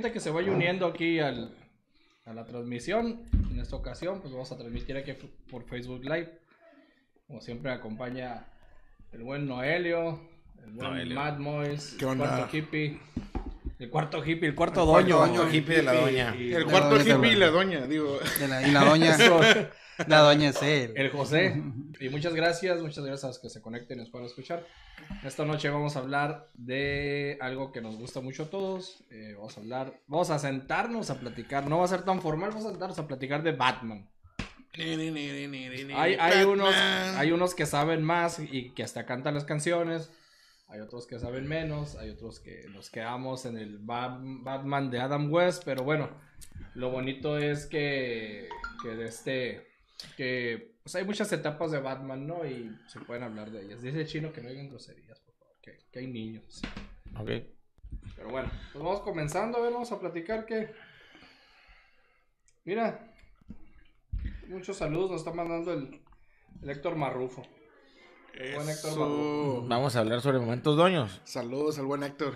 gente que se vaya uniendo aquí al, a la transmisión. En esta ocasión, pues vamos a transmitir aquí por Facebook Live. Como siempre, acompaña el buen Noelio, el buen Noelio. Mad Mois, ¿Qué el onda? El cuarto hippie, el cuarto El doño. cuarto Doño hippie de la doña. y- El La cuarto doña hippie y la doña, digo. De la- y la doña, la doña es él. El José. Y muchas gracias, muchas gracias a los que se conecten y nos puedan escuchar. Esta noche vamos a hablar de algo que nos gusta mucho a todos. Eh, vamos a hablar, vamos a sentarnos a platicar. No va a ser tan formal, vamos a sentarnos a platicar de Batman. Hay, hay unos, hay unos que saben más y que hasta cantan las canciones. Hay otros que saben menos. Hay otros que nos quedamos en el Ba- Batman de Adam West. Pero bueno, lo bonito es que, que de este. Que pues hay muchas etapas de Batman, ¿no? Y se pueden hablar de ellas. Dice el chino que no digan groserías, por favor. Que, que hay niños. Ok. Pero bueno, pues vamos comenzando. A ver, vamos a platicar que. Mira. Muchos saludos nos está mandando el, el Héctor Marrufo. Buen Héctor. Vamos a hablar sobre momentos doños. Saludos al buen Héctor.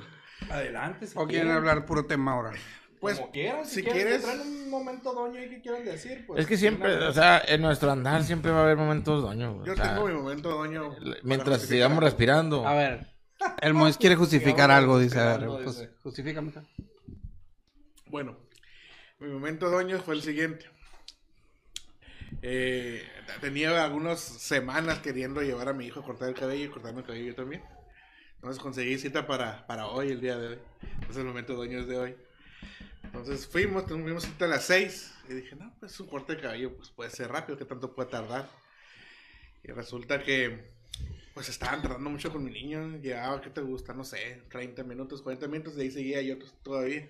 Adelante, si ¿O quieren hablar puro tema ahora? Pues, Como quieran, si, si quieren, quieres- traen un momento doño y que quieran decir, pues. es que siempre, una- o sea, en nuestro andar siempre va a haber momentos doños. güey. yo O sea, tengo mi momento, doño. mientras justificar. sigamos respirando. A ver, el Mois quiere justificar algo, dice. A ver, pues, dice. justifícame. Bueno, mi momento, doño, fue el siguiente. Eh, tenía algunas semanas queriendo llevar a mi hijo a cortar el cabello y cortarme el cabello yo también. Entonces conseguí cita para, para hoy, el día de hoy. Entonces el momento doño es de hoy. Entonces fuimos, tuvimos cita a las 6 y dije, no, pues un corte de cabello pues puede ser rápido, ¿qué tanto puede tardar? Y resulta que pues estaban tardando mucho con mi niño, llevaba, ¿qué te gusta? No sé, 30 minutos, 40 minutos, de ahí seguía yo to- todavía.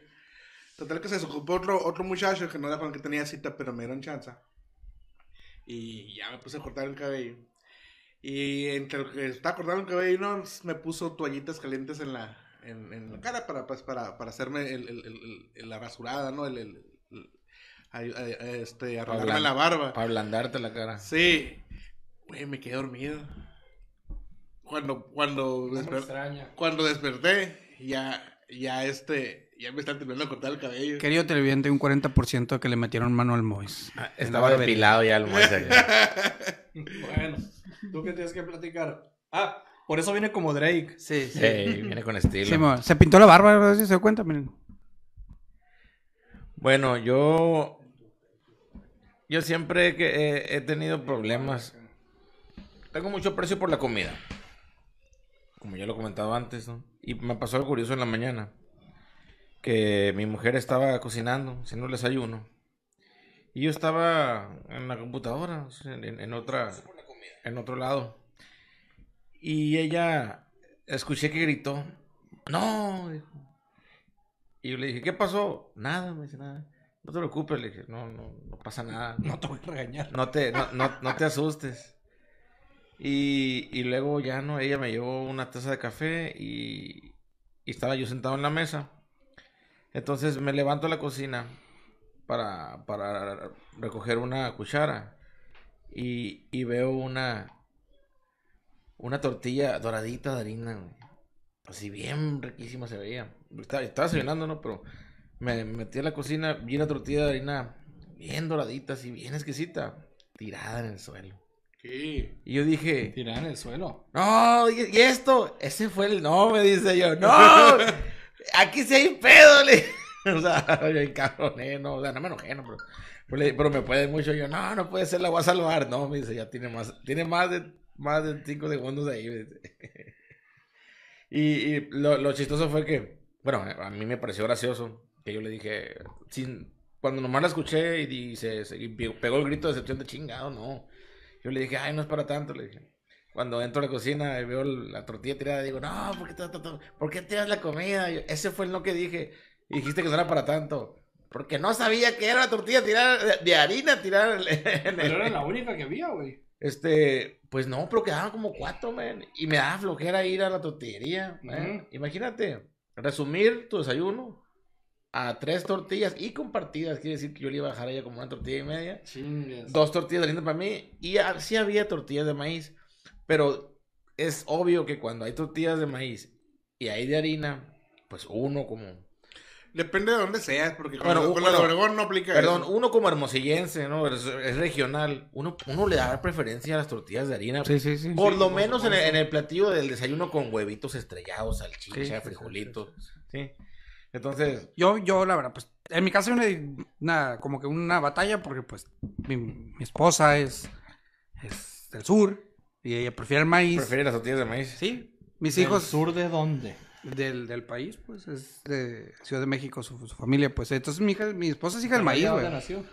Total que se desocupó otro, otro muchacho que no era con el que tenía cita, pero me dieron chance. Y ya me puse a cortar el cabello. Y entre lo que estaba cortando el cabello, no, me puso toallitas calientes en la, en, en la cara para, pues, para, para hacerme el, el- el- el- la rasurada, ¿no? El, este, arreglarme la barba. Para ablandarte la cara. Sí. Güey, me quedé dormido. Cuando, cuando, desper- extraña. cuando desperté, ya, ya este, ya me están terminando de cortar el cabello. Querido televidente, un 40% que le metieron mano al Mois. Ah, Estaba depilado ya el Moisés. Bueno, ¿tú qué tienes que platicar? Ah, por eso viene como Drake. Sí, sí. Ey, viene con estilo. Sí, se pintó la barba, a ver si se dio cuenta, miren. Bueno, yo. Yo siempre que he, he tenido problemas. Tengo mucho aprecio por la comida. Como ya lo he comentado antes, ¿no? Y me pasó algo curioso en la mañana. Que mi mujer estaba cocinando, haciendo el desayuno. Y yo estaba en la computadora, en, en otra, en otro lado. Y ella, escuché que gritó, no, dijo. Y yo le dije, ¿qué pasó? Nada, me dice, nada. No te preocupes, le dije, no, no, no pasa nada. No te voy a regañar. No te, no, no, no te asustes. Y, y luego ya no, ella me llevó una taza de café y, y estaba yo sentado en la mesa. Entonces me levanto a la cocina para, para recoger una cuchara y, y veo una, una tortilla doradita de harina, güey. Así bien riquísima se veía. Estaba, estaba desayunando, ¿no? Pero me metí a la cocina, vi una tortilla de harina bien doradita, así bien exquisita, tirada en el suelo. ¿Qué? Y yo dije, Tirada en el suelo. no, ¿y y esto? Ese fue el no, me dice yo, no, aquí sí hay pedo, le O sea, yo encabroné, no, o sea, no me enojé, no, pero, pero, me puede mucho, yo, no, no puede ser, la voy a salvar, no, me dice, ya tiene más, tiene más de, más de cinco segundos ahí. Y, lo, chistoso fue que, bueno, a mí me pareció gracioso, que yo le dije, sin, cuando nomás la escuché y, y pegó el grito de decepción de chingado, no. Yo le dije, ay, no es para tanto, le dije. Cuando entro a la cocina y veo la tortilla tirada, digo, no, ¿por qué, ¿por qué tiras la comida? Yo, Ese fue el no que dije. Y dijiste que no era para tanto. Porque no sabía que era la tortilla tirada de, de harina tirada en el- Pero era la única que había, güey. Este, pues no, pero quedaban como cuatro, man. Y me daba flojera ir a la tortillería, man. Ujú. Imagínate, resumir tu desayuno a tres tortillas y compartidas. Quiere decir que yo le iba a bajar a ella como una tortilla y media. Chingues. Dos tortillas de harina para mí. Y ah, sí había tortillas de maíz. Pero es obvio que cuando hay tortillas de maíz y hay de harina, pues uno como... Depende de dónde seas, porque con, Bueno, los- con bueno, los Obregón no aplica Perdón, eso. uno como hermosillense, ¿no? Es, es regional. Uno, uno le da preferencia a las tortillas de harina. Sí, sí, sí. Por Sí. lo menos en el, en el platillo del desayuno con huevitos estrellados, salchicha, sí, frijolitos. Sí. Entonces, Yo, yo, la verdad, pues, en mi casa hay una, una- como que una batalla porque, pues, mi, mi esposa es, es del sur y ella prefiere el maíz. prefiere las tortillas de maíz. Sí, mis ¿Del hijos sur de dónde? del, del país, pues, es de Ciudad de México, su, su familia, pues. Entonces, mi, hija, mi esposa es hija del maíz, ¿Ella güey. nació?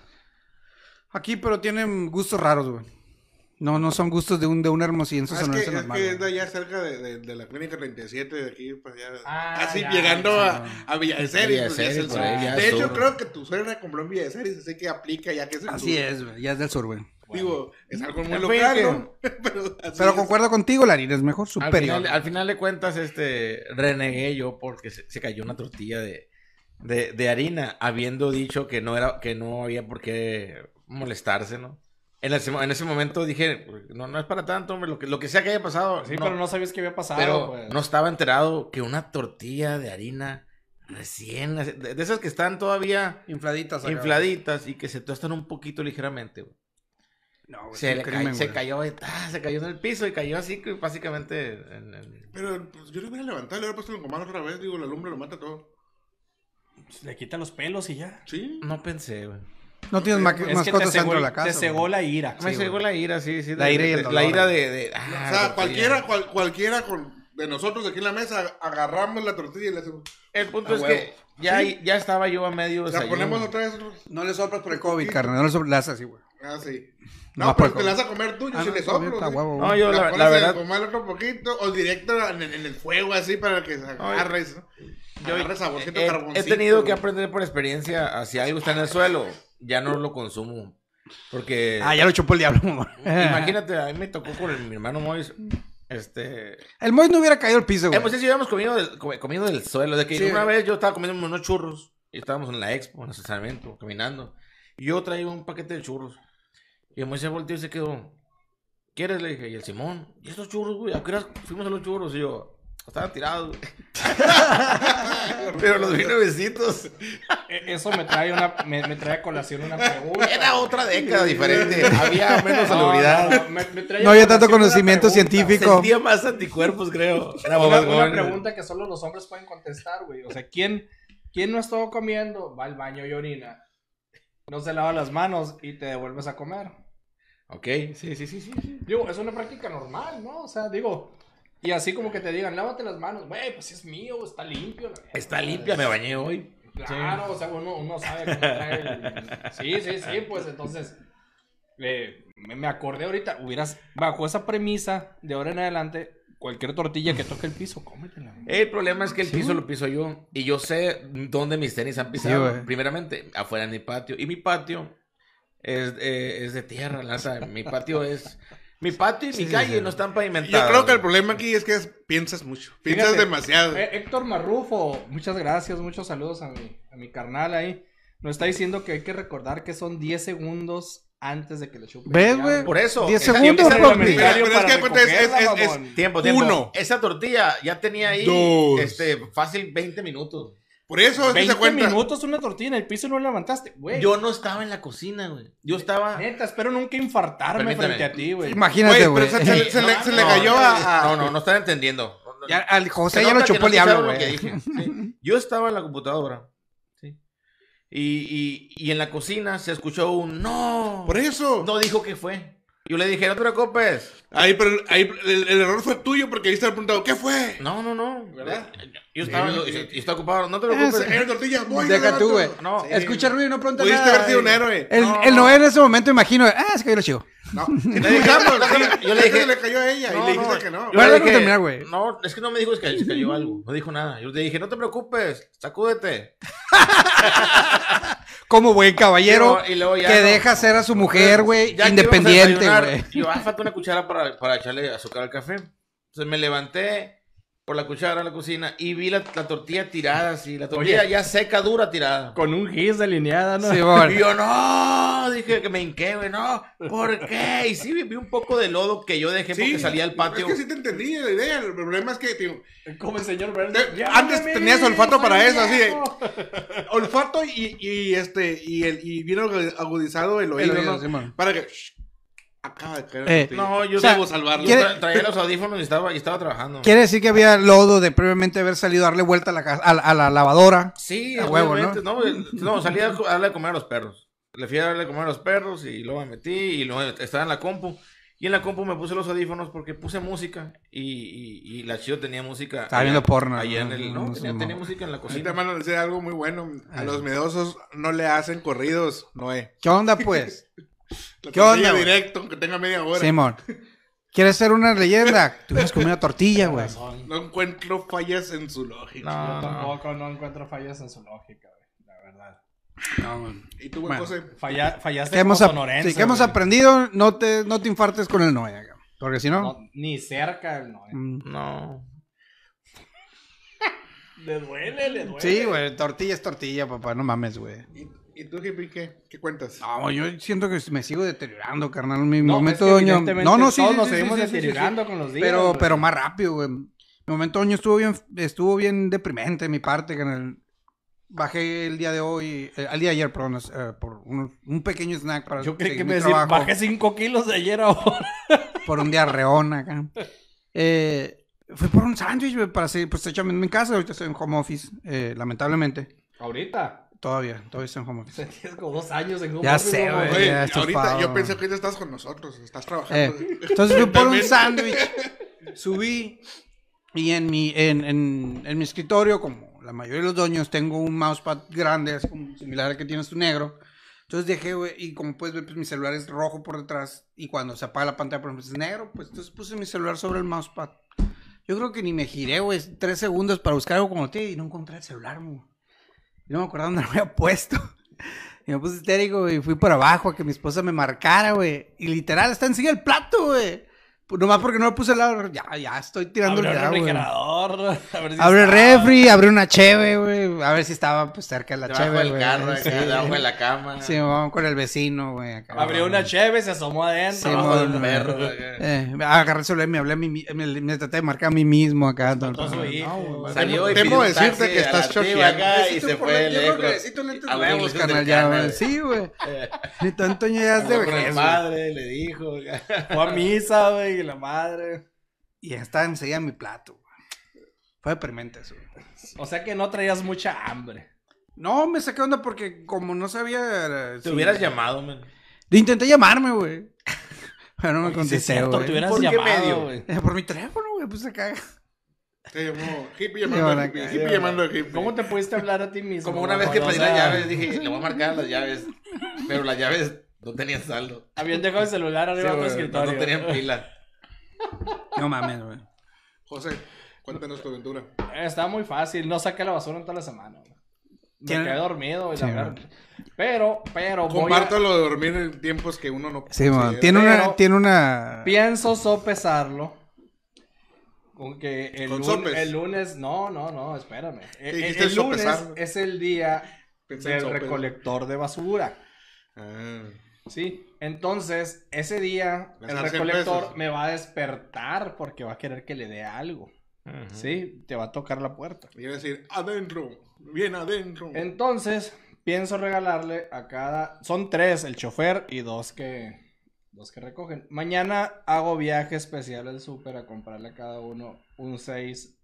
Aquí, pero tienen gustos raros, güey. No, no son gustos de un, de un hermosillense Ah, es, que, sonorense es normal, que es de allá cerca de, de, de la clínica 37, de aquí para allá. Ah, así ya, llegando ya. a, a Villa de de pues, ya ya De hecho, creo que tu suegra compró en Villa de Ceres, así que aplica ya que es el Así sur. es, güey. Ya es del sur, güey. Digo, es algo muy local, que- ¿no? Pero, concuerdo contigo, la harina es mejor, Al superior. final, al final de cuentas, este, renegué yo porque se, se cayó una tortilla de, de, de harina, habiendo dicho que no era, que no había por qué molestarse, ¿no? En ese, en ese momento dije, no, no es para tanto, hombre, lo que, lo que sea que haya pasado. Sí, no. pero no sabías qué había pasado, Pero pues. no estaba enterado que una tortilla de harina recién, de, de esas que están todavía Infladitas. acá. infladitas y que se tostan un poquito ligeramente, güey. No, güey, Se, ca- se cayó, ah, se cayó en el piso y cayó así, que básicamente en- en- Pero pues, yo lo hubiera levantado, le hubiera puesto en comal otra vez. Digo, la lumbre lo mata todo. Le quita los pelos y ya. Sí. No pensé, güey. No tienes ma- Es mascotas cegó, dentro de la casa. te cegó la ira. Me Sí, llegó güey. la ira, sí, sí. La de- ira y el dolor, La ira de... de- ah, o sea, cualquiera, cual- cualquiera con, de nosotros aquí en la mesa agarramos la tortilla y le hacemos. El punto A es huevo. que ya, ya estaba yo a medio La ponemos otra vez. No le soplas por el COVID, carnal. No le soplas las así, güey. Ah, sí. No, No, pero te la vas a comer tú, yo Ah, sí no, le soplo. está ¿sí? huevo, No, yo la, la en verdad... comal otro poquito o directo en, el- en el fuego así para que se agarre. ¿no? Yo Agarre saborcito, he, he carboncito. tenido que aprender por experiencia, a si algo está en el suelo, ya no lo consumo. Porque... Ah, ya lo chupó el diablo, mamá. Imagínate, a mí me tocó con el- mi hermano Mois, este... El Mois no hubiera caído al piso, güey. Hemos hecho, habíamos comido del, come- comido del suelo. De que Sí. una vez yo estaba comiendo unos churros. Y estábamos en la expo, en el estacionamiento, caminando. Y yo traía un paquete de churros. Y el Moisés volteó y se quedó. ¿Quieres? Le dije. Y el Simón. ¿Y estos churros, güey? ¿A qué hora fuimos a los churros? Y yo. Estaban tirados, güey. Pero los vi nuevecitos. E- Eso me trae una, me, me trae a colación una pregunta. Era otra década diferente. Había menos No, salubridad. no, me- me trae a No había tanto conocimiento científico. Sentía más anticuerpos, creo. Era Una, más una joven. pregunta que solo los hombres pueden contestar, güey. O sea, ¿quién, ¿quién no ha estado comiendo? Va al baño y orina. No se lava las manos y te devuelves a comer. Ok, sí, sí, sí, sí. Digo, es una práctica normal, ¿no? O sea, digo, y así como que te digan, lávate las manos, güey, pues es mío, está limpio. la verga. Está limpia, me bañé hoy. Claro, o sea, uno, uno sabe cómo trae el... Sí, sí, sí, pues entonces, eh, me, me acordé ahorita, hubieras, bajo esa premisa, de ahora en adelante, cualquier tortilla que toque el piso, cómetela. El problema es que el piso lo piso yo. Y yo sé dónde mis tenis han pisado. güey. Primeramente, afuera en mi patio. Y mi patio es, eh, es de tierra, la neta. Mi patio es. Mi patio y mi calle no están Yo pavimentados. creo que el problema aquí es que es- piensas mucho. Piensas Fíjate, demasiado. eh, Héctor Marrufo, muchas gracias, muchos saludos a mi, a mi carnal ahí. Nos está diciendo que hay que recordar que son 10 segundos antes de que le chupen. ¿Ves, güey? Por eso. 10 esa- segundos, Pero es que cuenta, es- es- es-. Tiempo, tiempo. Uno. Esa tortilla ya tenía ahí. Dos. Este, fácil 20 minutos. Por eso es que 20 se cuenta. minutos una tortilla en el piso y no la levantaste, güey. Yo no estaba en la cocina, güey. Yo estaba. Neta, espero nunca infartarme Permítame. frente a ti, güey. Imagínate, Güey, pero se, se- se le, se le No, cayó no, a. No, no, no están entendiendo. Ya, al José Se ya lo que chupó no el diablo, que güey. sí. Yo estaba en la computadora. Y, y, y en la cocina se escuchó un no. Por eso. No dijo qué fue. Yo le dije, no te preocupes. Ahí, pero ahí el, el error fue tuyo porque ahí estaba preguntado, ¿qué fue? No, no, no. ¿Verdad? Yo estaba, yo, yo estaba ocupado. No te preocupes. Era tortilla, voy, Deja tú, güey. No, Escucha ruido y no pregunta Pudiste nada. haber sido un héroe. El, No. el Noé en ese momento imagino, ah, se cayó lo chido. No, sí sí. Yo le dije- le cayó a ella No, y le dijiste no. que no. Yo Bueno, le déjame dije, terminar, güey. No, es que no me dijo es que se cayó algo. No dijo nada. Yo le dije, no te preocupes. Sacúdete. Como buen caballero Y luego ya que no. deja ser a su mujer, güey, independiente, güey. Yo, ah, falta una cuchara para, para echarle azúcar al café. Entonces me levanté por la cuchara a la cocina y vi la, la tortilla tirada así, la tortilla ya seca, dura, tirada. Con un gis delineada, ¿no? Sí. Y yo, no, dije que me hinqué, güey, no, ¿por qué? Y sí, vi un poco de lodo que yo dejé porque salía al patio. Es que sí te entendí la idea. El problema es que, tío, Como el señor antes tenías olfato para eso, así de- olfato y, y este y el y bien agudizado el oído, oído, ¿no? sí, para que shh, acaba de caer. Eh. No, yo O sea, debo salvarlo. ¿quiere- Tra- traía los audífonos y estaba, y estaba trabajando. Quiere decir que había lodo de previamente haber salido a darle vuelta a la, a, la- a la lavadora. Sí, A huevo, obviamente, ¿no? el- No, salí a a darle de comer a los perros. Le fui a darle de comer a los perros y luego me metí y luego estaba en la compu. Y en la compu me puse los audífonos porque puse música y, y, y la chido tenía música. Estaba allá- viendo porno, Allá en ¿no? el. No, No, no tenía, no. música en la cocina. van a decir algo muy bueno. A los miedosos no le hacen corridos, Noé. ¿Qué onda, pues? La ¿Qué onda, güey? directo, aunque tenga media hora. Simón. ¿Quieres ser una leyenda? Hubieras comido tortilla, güey. No encuentro fallas en su lógica. No, tampoco no encuentro fallas en su lógica, güey. La verdad. No, güey. ¿Y tú, Bueno. José? Falla- fallaste ¿Qué hemos, como sonorense, sí, ¿qué hemos güey. aprendido? No te, no te infartes con el Noé. acá. Porque si no... No, ni cerca el no. mm. No. Le duele, le duele. Sí, güey, tortilla es tortilla, papá, no mames, güey. ¿Y, tú, Hippie, qué? ¿Qué cuentas? No, yo siento que me sigo deteriorando, carnal. Mi No, momento es que de oño. evidentemente No, no, sí. todos sí, nos sí, seguimos sí, sí, sí, sí. deteriorando con los días. Pero, güey. pero más rápido, güey. Mi momento de oño estuvo bien, estuvo bien deprimente de mi parte, carnal. Bajé el día de hoy, eh, al día de ayer, perdón, eh, por un, un pequeño snack para Yo creí que me decía, bajé 5 kilos de ayer ahora. por un diarreón acá. Eh, fui por un sándwich, güey, para seguir, pues echarme en mi casa. Ahorita estoy en home office, eh, lamentablemente. Ahorita. Todavía, todavía estoy en home office. Tienes como dos años en un Ya office, sé, ¿no, güey. Oye, ya ahorita yo pensé que ahorita estás con nosotros, estás trabajando. Eh, entonces fui por un sándwich, subí y en mi, en, en, en mi escritorio, como la mayoría de los dueños, tengo un mousepad grande, así como similar al que tienes tu negro. Entonces dejé, güey, y como puedes ver, pues mi celular es rojo por detrás y cuando se apaga la pantalla, por ejemplo, es negro, pues entonces puse mi celular sobre el mousepad. Yo creo que ni me giré, güey, tres segundos para buscar algo como te y no encontré el celular, güey. Y no me acordaba dónde lo había puesto. Y me puse histérico, güey. Fui por abajo a que mi esposa me marcara, güey. Y literal, está encima del plato, güey. Nomás porque no le puse el lado. Ya, ya estoy tirando el el refrigerador. A ver si Abre el refri, abre una cheve, güey. A ver si estaba pues cerca de la Debajo cheve, del güey. carro, Sí, debajo de la cama. Sí, vamos con el vecino, güey. Abrió una cheve, se asomó adentro. Sí, Debajo del perro. güey. Eh, agarré el celular y me hablé a mí, mi- me, me traté de marcar a mí mismo acá. todo el Todo hijo, No, güey. Salió y Temo decirte que estás la choqueando. acá y se por fue lentes- yo creo que lejos. necesito lentes lentes carnal, del ya, güey. Sí, güey. Ni tanto ya es de vejez, el madre, le dijo. Fue a misa, güey, y la madre. Y estaba enseguida mi plato, güey. Fue deprimente eso, güey. O sea que no traías mucha hambre. No, me saqué onda porque como no sabía... Te si- hubieras llamado, man. Le intenté llamarme, güey. Pero no me Sí, es contesté, güey. hubieras ¿Por qué llamado, medio? güey. Eh, Por mi teléfono, güey, pues acá. Te llamó hippie Sí, llamando a hippie, hippie llamando a hippie. ¿Cómo te pudiste hablar a ti mismo? Como una vez que pedí las llaves, dije, le voy a marcar las llaves. Pero las llaves no tenían saldo. Habían dejado el celular Sí, arriba de tu güey, no, escritorio. no tenían pila. No mames, güey. José, cuéntanos tu aventura. Eh, Estaba muy fácil. No saqué la basura en toda la semana. güey. Me ¿Quién- quedé dormido. y la Pero, pero, voy a- Comparto lo de dormir en tiempos que uno no Sí, man. Tiene una... Pero- Tiene una... pienso sopesarlo. Con que el, Con lun- sopes. el lunes, no, no, no, espérame. El, el- dijiste lunes sopesar? es el día Pensé en del sopes. recolector de basura. Ah. Sí, entonces ese día el dan 100 recolector pesos. me va a despertar porque va a querer que le dé algo. Sí, te va a tocar la puerta. Y iba a decir, adentro, bien adentro. Entonces, pienso regalarle a cada. Son tres, el chofer y dos que. Dos que recogen. Mañana hago viaje especial al súper a comprarle a cada uno un 6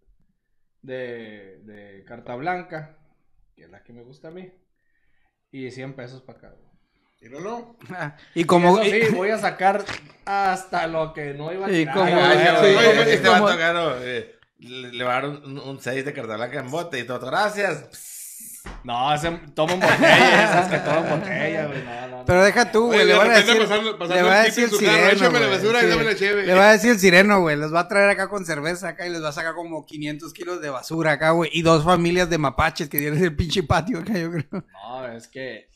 de, de carta blanca, que es la que me gusta a mí. Y 100 pesos para cada uno. Míralo. Ah, Y como... Eso sí, voy a sacar hasta lo que no iba a Y tirar. como- Ay, sí, güey. Oye, sí, este como- eh, le, va a dar un 6 de carta blanca en bote y todo. Gracias. No, ese toman botella, esas que toman botella, güey. No, no, no. Pero deja tú, güey. Le de van a repente decir... pasando- pasando le va a decir el carro, sireno, échame la güey, basura y sí. dame la cheve. Le va a decir el sireno, güey. Les va a traer acá con cerveza acá y les va a sacar como 500 kilos de basura acá, güey. Y dos familias de mapaches que tienen el pinche patio acá, yo creo. No, es que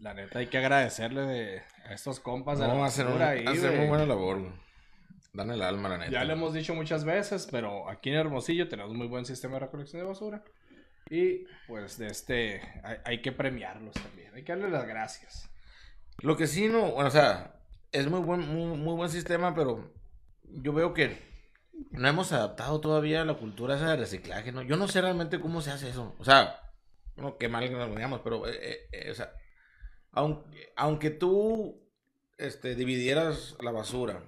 la neta hay que agradecerle de, a estos compas de la hacen, un, basura ahí, hacen muy buena labor, güey. Dan el alma, la neta. Ya lo hemos dicho muchas veces, pero aquí en Hermosillo tenemos muy buen sistema de recolección de basura. Y pues de este hay, hay que premiarlos también. Hay que darle las gracias. Lo que sí no, bueno, o sea, es muy buen, muy, muy buen sistema, pero yo veo que no hemos adaptado todavía la cultura esa de reciclaje, ¿no? Yo no sé realmente cómo se hace eso. O sea, no, qué mal que nos digamos, pero, eh, eh, eh, o sea, aunque, aunque tú este, dividieras la basura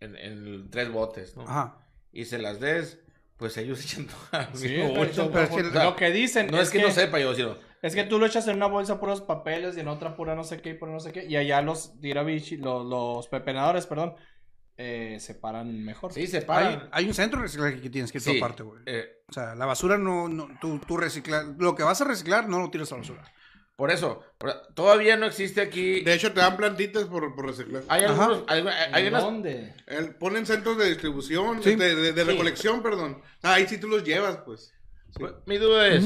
en, en tres botes, ¿no? Ajá. Y se las des, pues ellos echan todo al Sí, mismo pero bolso. eso- pero es que O sea, lo que dicen no es, que, no sepa yo, sino... Es que tú lo echas en una bolsa puros papeles y en otra pura no sé qué y pura no sé qué. Y allá los tirabichi, los, los pepenadores, perdón, eh, separan mejor. Sí, se Hay, paran. hay un centro de reciclaje que tienes que ir Sí, aparte, güey. eh, O sea, la basura no, no tú, tú reciclas, lo que vas a reciclar no lo tiras a la basura. Por eso, todavía no existe aquí... De hecho, te dan plantitas por, por reciclar. Hay algunos... Hay, hay- hay ¿En unas... dónde? El- ponen centros de distribución, Sí. de, de- de Sí. recolección, perdón. Ah, ahí sí tú los llevas, pues. Sí. Mi duda es.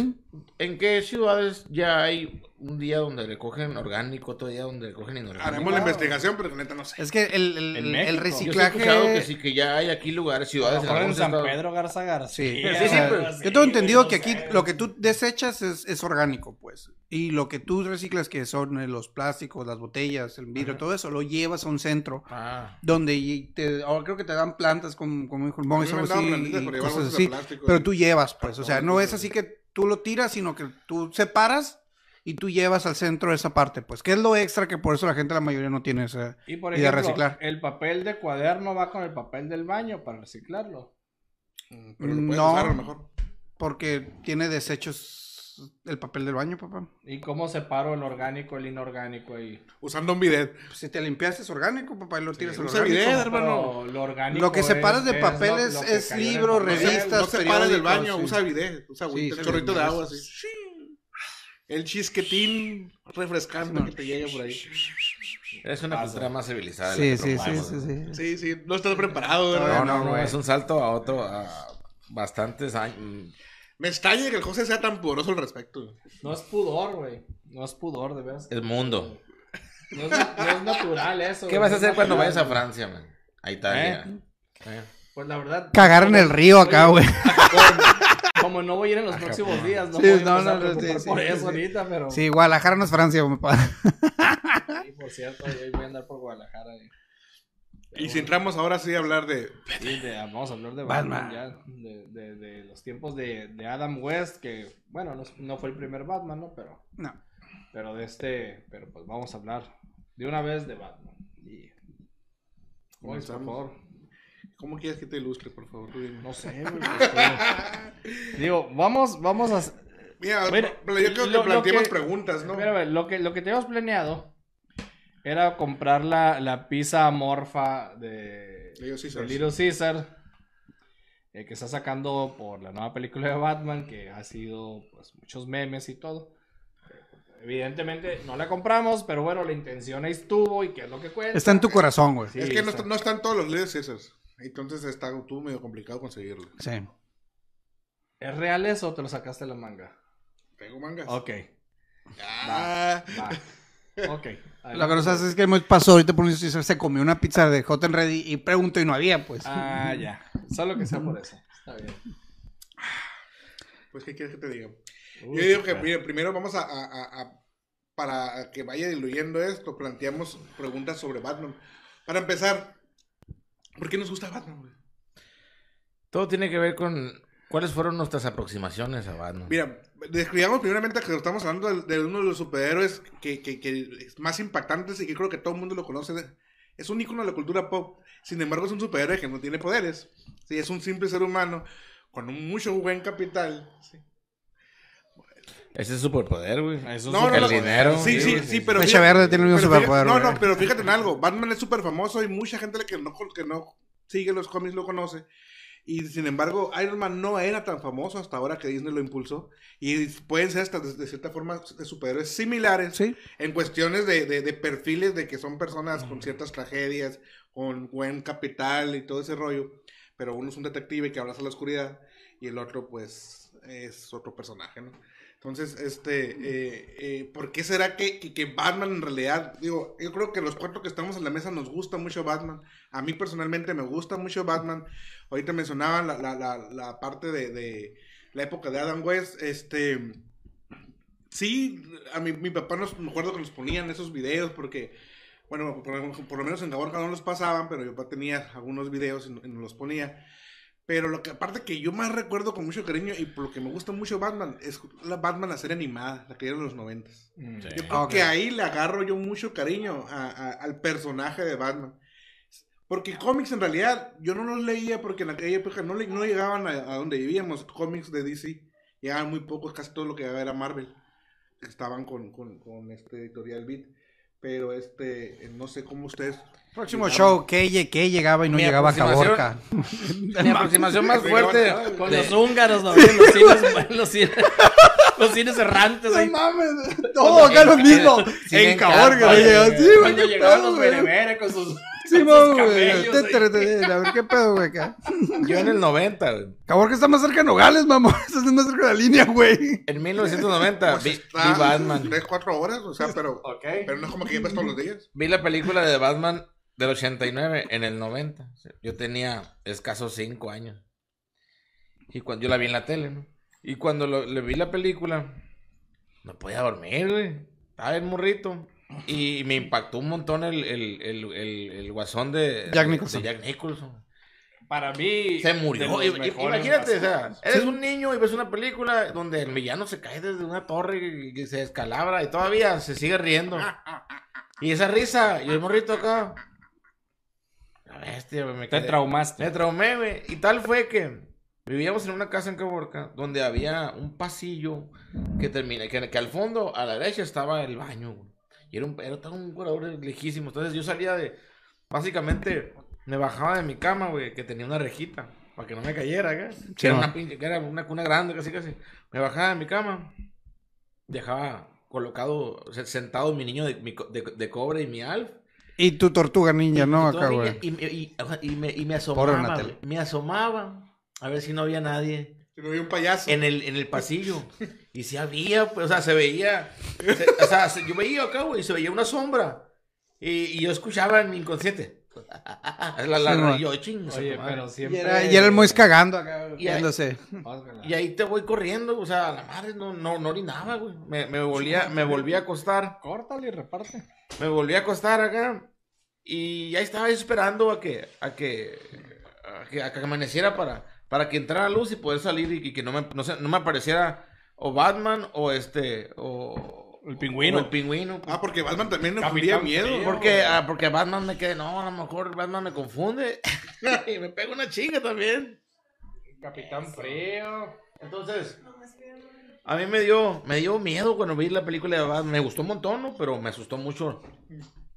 ¿En qué ciudades ya hay un día donde recogen orgánico, otro día donde recogen inorgánico? Haremos la investigación, pero neta no sé. Es que el, el, En el México. Yo he reciclaje... escuchado que sí, que ya hay aquí lugares, A ciudades... en algunos San estados- Pedro Garza García. Sí, Sí, sí, pero- así, Yo tengo entendido que aquí sé. lo que tú desechas es, es orgánico, pues. Y lo que tú reciclas, que son eh, los plásticos, las botellas, el vidrio, todo eso, lo llevas a un centro Ah, donde te, ahora creo que te dan plantas el me así, plantitas y por llevar cosas así. Pero tú llevas, pues. O sea, no es así que tú lo tiras, sino que tú separas y tú llevas al centro esa parte, pues. Que es lo extra que por eso la gente, la mayoría, no tiene esa... Y por y de ejemplo, reciclar. el papel de cuaderno va con el papel del baño para reciclarlo. Mm, Pero lo puedes No. usar a lo mejor. Porque tiene desechos el papel del baño, papá. ¿Y cómo separo el orgánico el inorgánico ahí? Usando un bidet. Pues, si te limpiaste es orgánico, papá, y lo tiras al usa orgánico. bidet, hermano. Lo orgánico Lo que separas de es- papel lo- es- es cayó en el libro, papel. No se- revistas, no pares del baño, sí. usa bidet. Usa agüita, Sí, el chorrito sí, de sí. agua así. El chisquetín refrescante que te llega por ahí. es una cultura más civilizada. Sí, sí, sí, sí, ¿no? sí. Sí, sí, no estás preparado, ¿verdad? No, no, no, es un salto a otro, a bastantes años. Me extraña que el José sea tan pudoroso al respecto. No es pudor, güey. No es pudor, de veras. El mundo. No es, no es natural eso. ¿Qué güey, vas a no es hacer cuando natural, vayas a güey. Francia, man? A Italia. Eh. Pues la verdad. Cagar en el río acá, güey. Como, como no voy a ir en los próximos días, no Sí, voy a no, no, no, sí, por sí, eso sí. ahorita, pero. Sí, Guadalajara no es Francia, papá. Sí, por cierto, yo voy a andar por Guadalajara. y- Y si entramos ahora sí a hablar de... Sí, de- vamos a hablar de Batman. Batman, ya, de, de- de los tiempos de, de Adam West, que, bueno, no, no fue el primer Batman, ¿no? Pero, No. pero de este, pero pues vamos a hablar de una vez de Batman. Y, por favor, ¿Cómo quieres que te ilustre, por favor? Tú no sé, pues, Digo, vamos, vamos a... Mira, yo creo que que- preguntas, ¿no? Mira, güey, lo que, lo que teníamos planeado era comprar la, la pizza morfa de, Little Caesars. de Little Caesar, eh, que está sacando por la nueva película de Batman, que ha sido pues muchos memes y todo. Evidentemente no la compramos, pero bueno, la intención ahí estuvo y qué es lo que cuenta. Está en tu corazón, güey. Sí, es que no, está- no están todos los Little Caesars. Entonces está tú medio complicado conseguirlo. Sí. ¿Es real eso o te lo sacaste de la manga? Tengo mangas. Ok, Ah, va. Ok. Lo que no sabes es que me pasó ahorita por un se comió una pizza de Hot and Ready y pregunto y no había, pues. Ah, ya. Solo que sea por eso. Está bien. pues, ¿qué quieres que te diga? Uy, Yo digo que mira, primero vamos a, a- a- a- para que vaya diluyendo esto, planteamos preguntas sobre Batman. Para empezar, ¿por qué nos gusta Batman? güey? Todo tiene que ver con cuáles fueron nuestras aproximaciones a Batman. Mira, describamos primeramente que estamos hablando de, de uno de los superhéroes que, que, que es más impactantes y que creo que todo el mundo lo conoce. Es un ícono de la cultura pop. Sin embargo, es un superhéroe que no tiene poderes. Sí, es un simple ser humano con un mucho buen capital. sí. Ese es superpoder, güey. Eso es No, no, el no. dinero. Sí, sí, sí, pero. Fíjate- Verde tiene el mismo superpoder, No, no, pero fíjate en algo. Batman es súper famoso y mucha gente que no, que no sigue los cómics lo conoce. Y sin embargo, Iron Man no era tan famoso hasta ahora que Disney lo impulsó. Y pueden ser hasta de, de cierta forma de superhéroes similares Sí. en cuestiones de, de- de perfiles de que son personas con ciertas tragedias, con buen capital y todo ese rollo. Pero uno es un detective que abraza la oscuridad y el otro, pues, es otro personaje, ¿no? Entonces, este, eh, eh, ¿por qué será que, que, que Batman en realidad, digo, yo creo que los cuatro que estamos en la mesa nos gusta mucho Batman. A mí personalmente me gusta mucho Batman. Ahorita mencionaban la, la, la, la parte de, de la época de Adam West. Este, sí, a mi, mi papá nos, me acuerdo que nos ponían esos videos porque, bueno, por, lo menos en Gaborca no los pasaban, pero papá tenía algunos videos y, y nos los ponía. Pero lo que aparte que yo más recuerdo con mucho cariño y por lo que me gusta mucho Batman es la Batman la serie animada, la que era en los noventas. Mm. Yo creo que ahí le agarro yo mucho cariño a- a- al personaje de Batman. Porque cómics en realidad yo no los leía porque en aquella época no, le- no llegaban a, a donde vivíamos. Cómics de DC llegaban muy pocos, casi todo lo que era Marvel. que Estaban con, con, con este editorial Beat. Pero este, no sé cómo ustedes. Próximo show, que, lle- que llegaba y no Mi llegaba Caborca. Mi aproximación más fuerte. Con de- los húngaros, ¿no? Los cines, los cines, los cines errantes ahí. mames, todo acá lo mismo. Sí, en Caborca, güey, sí, Cuando llegaban los bereberes con sus, Sí, güey. A ver qué pedo, güey, acá. Yo en el 90, güey. Caborca está más cerca de Nogales, mamón. Estás más cerca de la línea, güey. En 1990 Pues vi, está vi Batman. Tres, cuatro horas, o sea, pero, Ok. pero no es como que llevas todos los días. Vi la película de Batman del 89 en el 90. Yo tenía escasos 5 años. Y cuando yo la vi en la tele, ¿no? Y cuando lo- le vi la película, no podía dormir, güey. Estaba bien morrito. Y me impactó un montón el, el, el, el, el guasón de Jack Nicholson. de Jack Nicholson. Para mí. Se murió. I- Imagínate, o sea, eres un niño y ves una película donde el villano se cae desde una torre y, y se descalabra y todavía se sigue riendo. Y esa risa, y el morrito acá. La bestia, güey, me Te quedé- traumaste. Me traumé, güey. Y tal fue que vivíamos en una casa en Caborca donde había un pasillo que termina, que, que al fondo, a la derecha, estaba el baño, güey. Y era un, era un corredor lejísimo. Entonces yo salía de. Básicamente, me bajaba de mi cama, güey, que tenía una rejita. Para que no me cayera, güey. Que era no. una pinche, que era una cuna grande, casi casi. Me bajaba de mi cama. Dejaba colocado, sentado mi niño de, de, de cobre y mi alf. Y tu tortuga ninja, ¿no? Y Acá, güey. Y, me- y- y me, y me asomaba, me asomaba a ver si no había nadie Si no había un payaso. en el, en el pasillo. Y si había, pues, o sea, se veía, se- o sea, se- yo veía acá, güey, se veía una sombra. Y, y yo escuchaba en mi inconsciente. La, la, Sí, y yo, ching, Oye, madre. pero Y siempre. era, y era el Mois cagando acá, Y ahí- viéndose. Y ahí te voy corriendo, o sea, la madre no, no, no orinaba, güey. Me, me, volvía, me volví a acostar. Córtale y reparte. Me volví a acostar acá. Y ya estaba esperando a que, a que, a que, a que amaneciera para, para que entrara luz y poder salir y, que no me, no, me apareciera o Batman o este, o... El pingüino. o el pingüino. Ah, porque Batman también me Capitán fundía miedo. Porque, ah, porque Batman me quedé, no, a lo mejor Batman me confunde. y me pega una chinga también. Capitán Frío. Entonces, a mí me dio, me dio miedo cuando vi la película de Batman. Me gustó un montón, ¿no? Pero me asustó mucho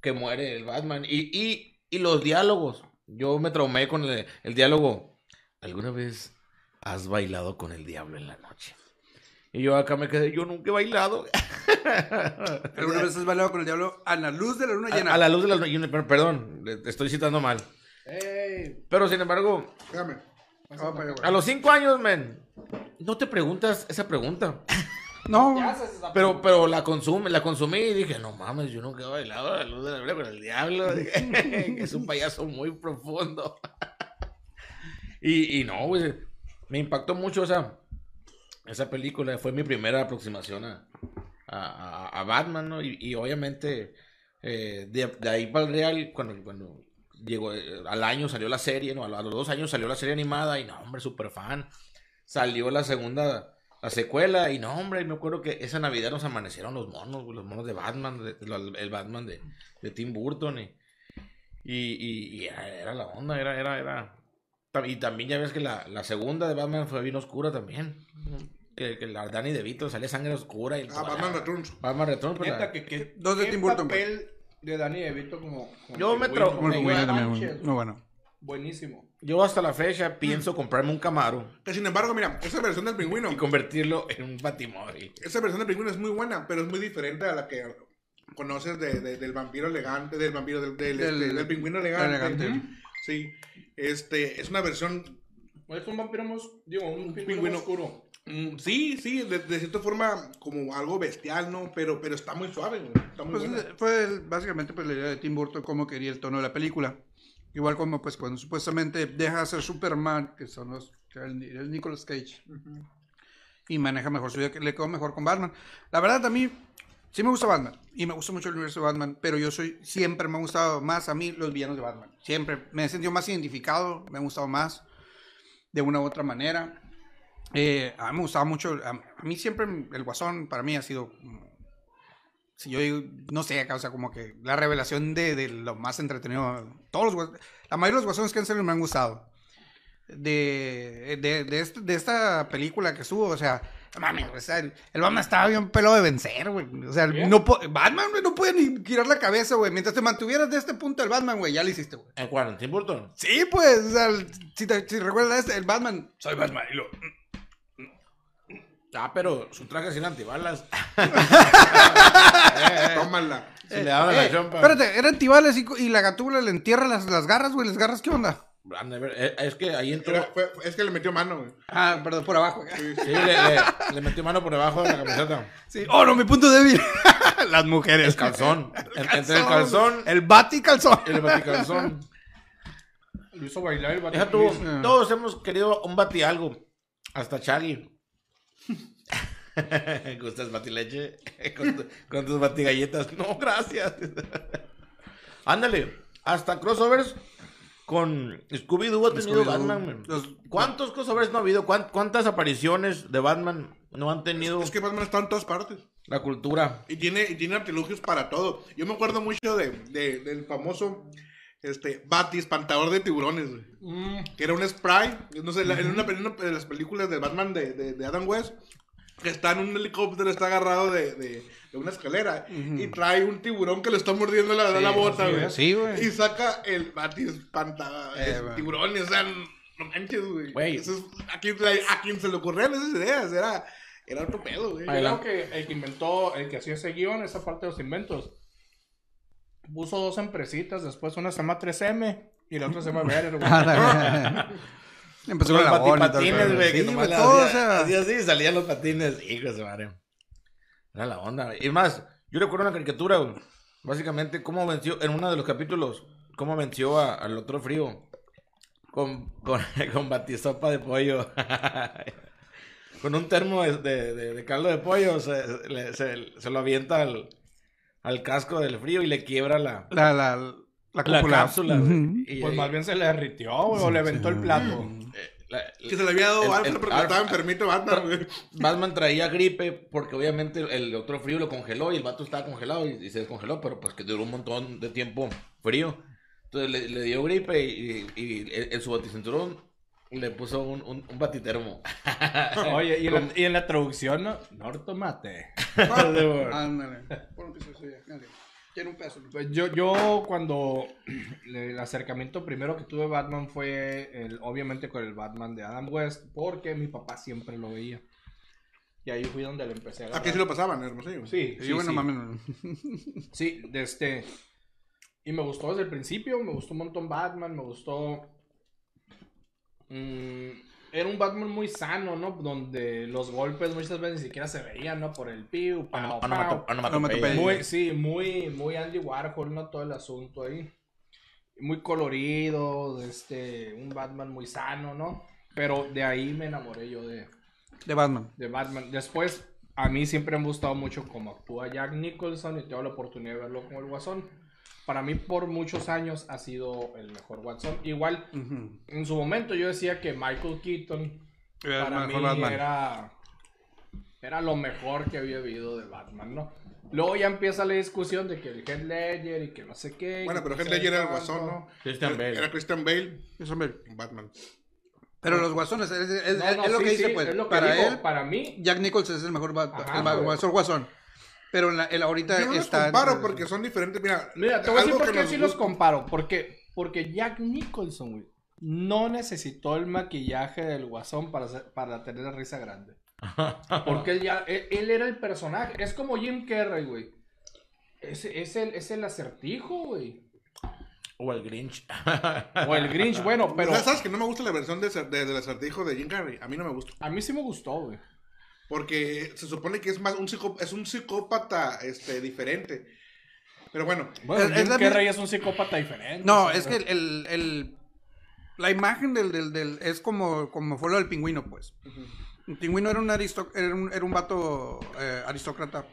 que muere el Batman. Y, y, y los diálogos. Yo me traumé con el, el diálogo. ¿Alguna vez has bailado con el diablo en la noche? Y yo acá me quedé, yo nunca he bailado. ¿Alguna vez has bailado con el diablo a la luz de la luna A, llena? a la luz de la luna. per- Perdón, le- te estoy citando mal. Pero sin embargo, güey. a los cinco años, men, no te preguntas esa pregunta. No, Pero, pero la consume, la consumí y dije, no mames, yo nunca he bailado a la luz de la luna con el diablo. Dije, es un payaso muy profundo. y, y no, güey, me impactó mucho esa, esa película. Fue mi primera aproximación a, a, Batman, ¿no? Y, y obviamente, eh, de, de ahí para el real, cuando, cuando llegó eh, al año salió la serie, ¿no? A, a los dos años salió la serie animada y no, hombre, súper fan. Salió la segunda, la secuela y no, hombre, me acuerdo que esa Navidad nos amanecieron los monos, los monos de Batman, de- de- el Batman de, de Tim Burton y, y, y- y era, la onda, era, era, era. Y también ya ves que la, la segunda de Batman fue bien oscura también. Que, que la Danny DeVito salía sangre oscura y Ah, Batman Returns. Batman Returns, pero Neta, la- que, que, Dos de ¿qué Tim Burton, pues. papel de Danny DeVito como, como Yo me manches. muy bueno. Buenísimo. Yo hasta la fecha pienso comprarme un Camaro Que sin embargo, mira, esa versión del pingüino. y convertirlo en un Batimori. Esa versión del pingüino es muy buena, pero es muy diferente a la que conoces de, de- del vampiro elegante, del vampiro del, del, Del- este, del pingüino elegante. elegante. Sí, este, es una versión Es un vampiro más, digo, un pingüino, pingüino. oscuro. Mm, sí, sí, de, de cierta forma como algo bestial, ¿no? Pero, pero está muy suave, güey. Está muy Pues buena. fue básicamente pues, la idea de Tim Burton, cómo quería el tono de la película. Igual como pues cuando supuestamente deja de ser Superman, que son los, el, el Nicolas Cage, y maneja mejor su vida, que le quedó mejor con Batman. La verdad a mí sí me gusta Batman, y me gusta mucho el universo de Batman, pero yo soy, siempre me ha gustado más a mí los villanos de Batman. Siempre me he sentido más identificado, me ha gustado más, de una u otra manera. Eh, a mí me gustaba mucho, a, a mí siempre el Guasón para mí ha sido si yo digo, no sé, o sea, como que la revelación de, de lo más entretenido. Todos los la mayoría de los guasones que han salido me han gustado. De, de, de, este- de esta película que estuvo, o sea, mames, o sea, el, el Batman estaba bien pelo de vencer, güey. O sea, no Batman, güey, no puede ni girar la cabeza, güey. Mientras te mantuvieras de este punto del Batman, güey, ya lo hiciste, güey. ¿En cuál? ¿En Tim Burton? Sí, pues, o sea, el- si, te, si recuerdas el Batman, soy Batman y lo... Ah, pero su traje sin antibalas. Tómala. Se le la Eh, espérate, eran tibales y, y la gatúbela le entierra las, las garras, güey. ¿Las garras qué onda? Ver- eh, Es que ahí entró... Era- fue- es que le metió mano, güey. Ah, perdón, por abajo. Sí, Sí, le, le- le metió mano por debajo de la camiseta. Sí. Oh, no, mi punto débil. las mujeres. El calzón. En- Entre el calzón El bati calzón. el baticalzón. Lo hizo bailar el Deja vato. tú, todos hemos querido un bati algo. Hasta Chaggy. ¿Gustas batileche? con, tu- con tus batigalletas. No, gracias. Ándale. Hasta crossovers con Scooby-Doo ha tenido. Batman. ¿Cuántos crossovers no ha habido? ¿Cuán- ¿Cuántas apariciones de Batman no han tenido Es que Batman está en todas partes. la cultura? Y tiene, y tiene artilugios para todo. Yo me acuerdo mucho de, de- del famoso este, Bati, espantador de tiburones, güey. Mm, Que era un spray. No sé, la- en, una, en una de las películas de Batman de, de, de Adam West, que está en un helicóptero, está agarrado de, de, de una escalera. Y trae un tiburón que le está mordiendo la, la bota, güey. Sí, güey. Y saca el Bati espantado. Eh, tiburones, o sea, no manches, güey. Es- a, quien, a quien se le ocurrieron esas ideas, era, era otro pedo, güey. Creo que el que inventó, el que hacía ese guion, esa parte de los inventos, puso dos empresitas, después una se llama 3M y la otra se llama Better, güey. Empezó Los con la bola y todo el batipatines, pedo. güey. que Sí, nomás o sea. así salían los patines. Hijo de madre. Era la onda, güey. Y más, yo recuerdo una caricatura, güey. Básicamente, cómo venció, en uno de los capítulos, cómo venció a- al otro frío. Con, con, con batisopa de pollo. con un termo de, de, de- de caldo de pollo. Se, le- se- se lo avienta al, al casco del frío y le quiebra la, La, la, la cápsula. Y- Pues más bien se le derritió, güey, o le aventó el plato. eh, la- Que se le había dado el- el- porque Alfred- estaba enfermito Batman, güey. Batman traía gripe porque obviamente el, el otro frío lo congeló y el vato estaba congelado y, y se descongeló, pero pues que duró un montón de tiempo frío. Entonces le, le dio gripe y, y- en su baticinturón le puso un, un, un batitermo. Oye, y en, la, y en la traducción, ¿no? Nortomate. Ándale. Pon un piso de suya, dale. Tiene un peso. Pues yo, yo cuando el acercamiento primero que tuve Batman fue el, obviamente con el Batman de Adam West, porque mi papá siempre lo veía. Y ahí fui donde le empecé a agarrar. Aquí sí lo pasaban, hermosillo. Sí, Sí, sí, bueno, sí. mames. Sí, de este. Y me gustó desde el principio, me gustó un montón Batman, me gustó. Mm, era un Batman muy sano, ¿no? Donde los golpes muchas veces ni siquiera se veían, ¿no? Por el piu, pao, pao. Muy, sí, muy, muy Andy Warhol, ¿no? Todo el asunto ahí. Muy colorido, este, un Batman muy sano, ¿no? Pero de ahí me enamoré yo de, De Batman. de Batman. Después, a mí siempre me ha gustado mucho cómo actúa Jack Nicholson y tengo la oportunidad de verlo como el Guasón. Para mí, por muchos años, ha sido el mejor Watson. Igual, en su momento yo decía que Michael Keaton Era para mí mejor Batman. era, era lo mejor que había habido de Batman, ¿no? Luego ya empieza la discusión de que el Heath Ledger y que no sé qué. Bueno, pero no sé Ledger era el guasón, ¿no? Christian Bale. Era Christian Bale, Eso me- Batman. Pero los guasones, es, es- No, es- no, es lo sí, que dice, sí, pues. es lo que para digo, él, para mí, Jack Nicholson es el mejor Ajá, el guasón guasón. Pero en la, en la ahorita Yo no los está. comparo porque son diferentes. Mira, Mira, te voy a decir por qué sí los comparo. Porque, porque Jack Nicholson, güey, no necesitó el maquillaje del guasón para, para tener la risa grande. Porque él, ya, él, él era el personaje. Es como Jim Carrey, güey. Es, es, el, es el acertijo, güey. O el Grinch. O el Grinch, bueno, pero Pero... ¿Sabes que no me gusta la versión de, de- del acertijo de Jim Carrey? A mí no me gusta. a mí sí me gustó, güey. Porque se supone que es más un, psicó- es un psicópata este, diferente. Pero bueno, Bueno, Es- es la Carrey es un psicópata diferente. No, o sea, es que el, el- el- la imagen del, del, del- es como, como fue lo del pingüino, pues. El pingüino era un, era un, era un vato eh, aristócrata.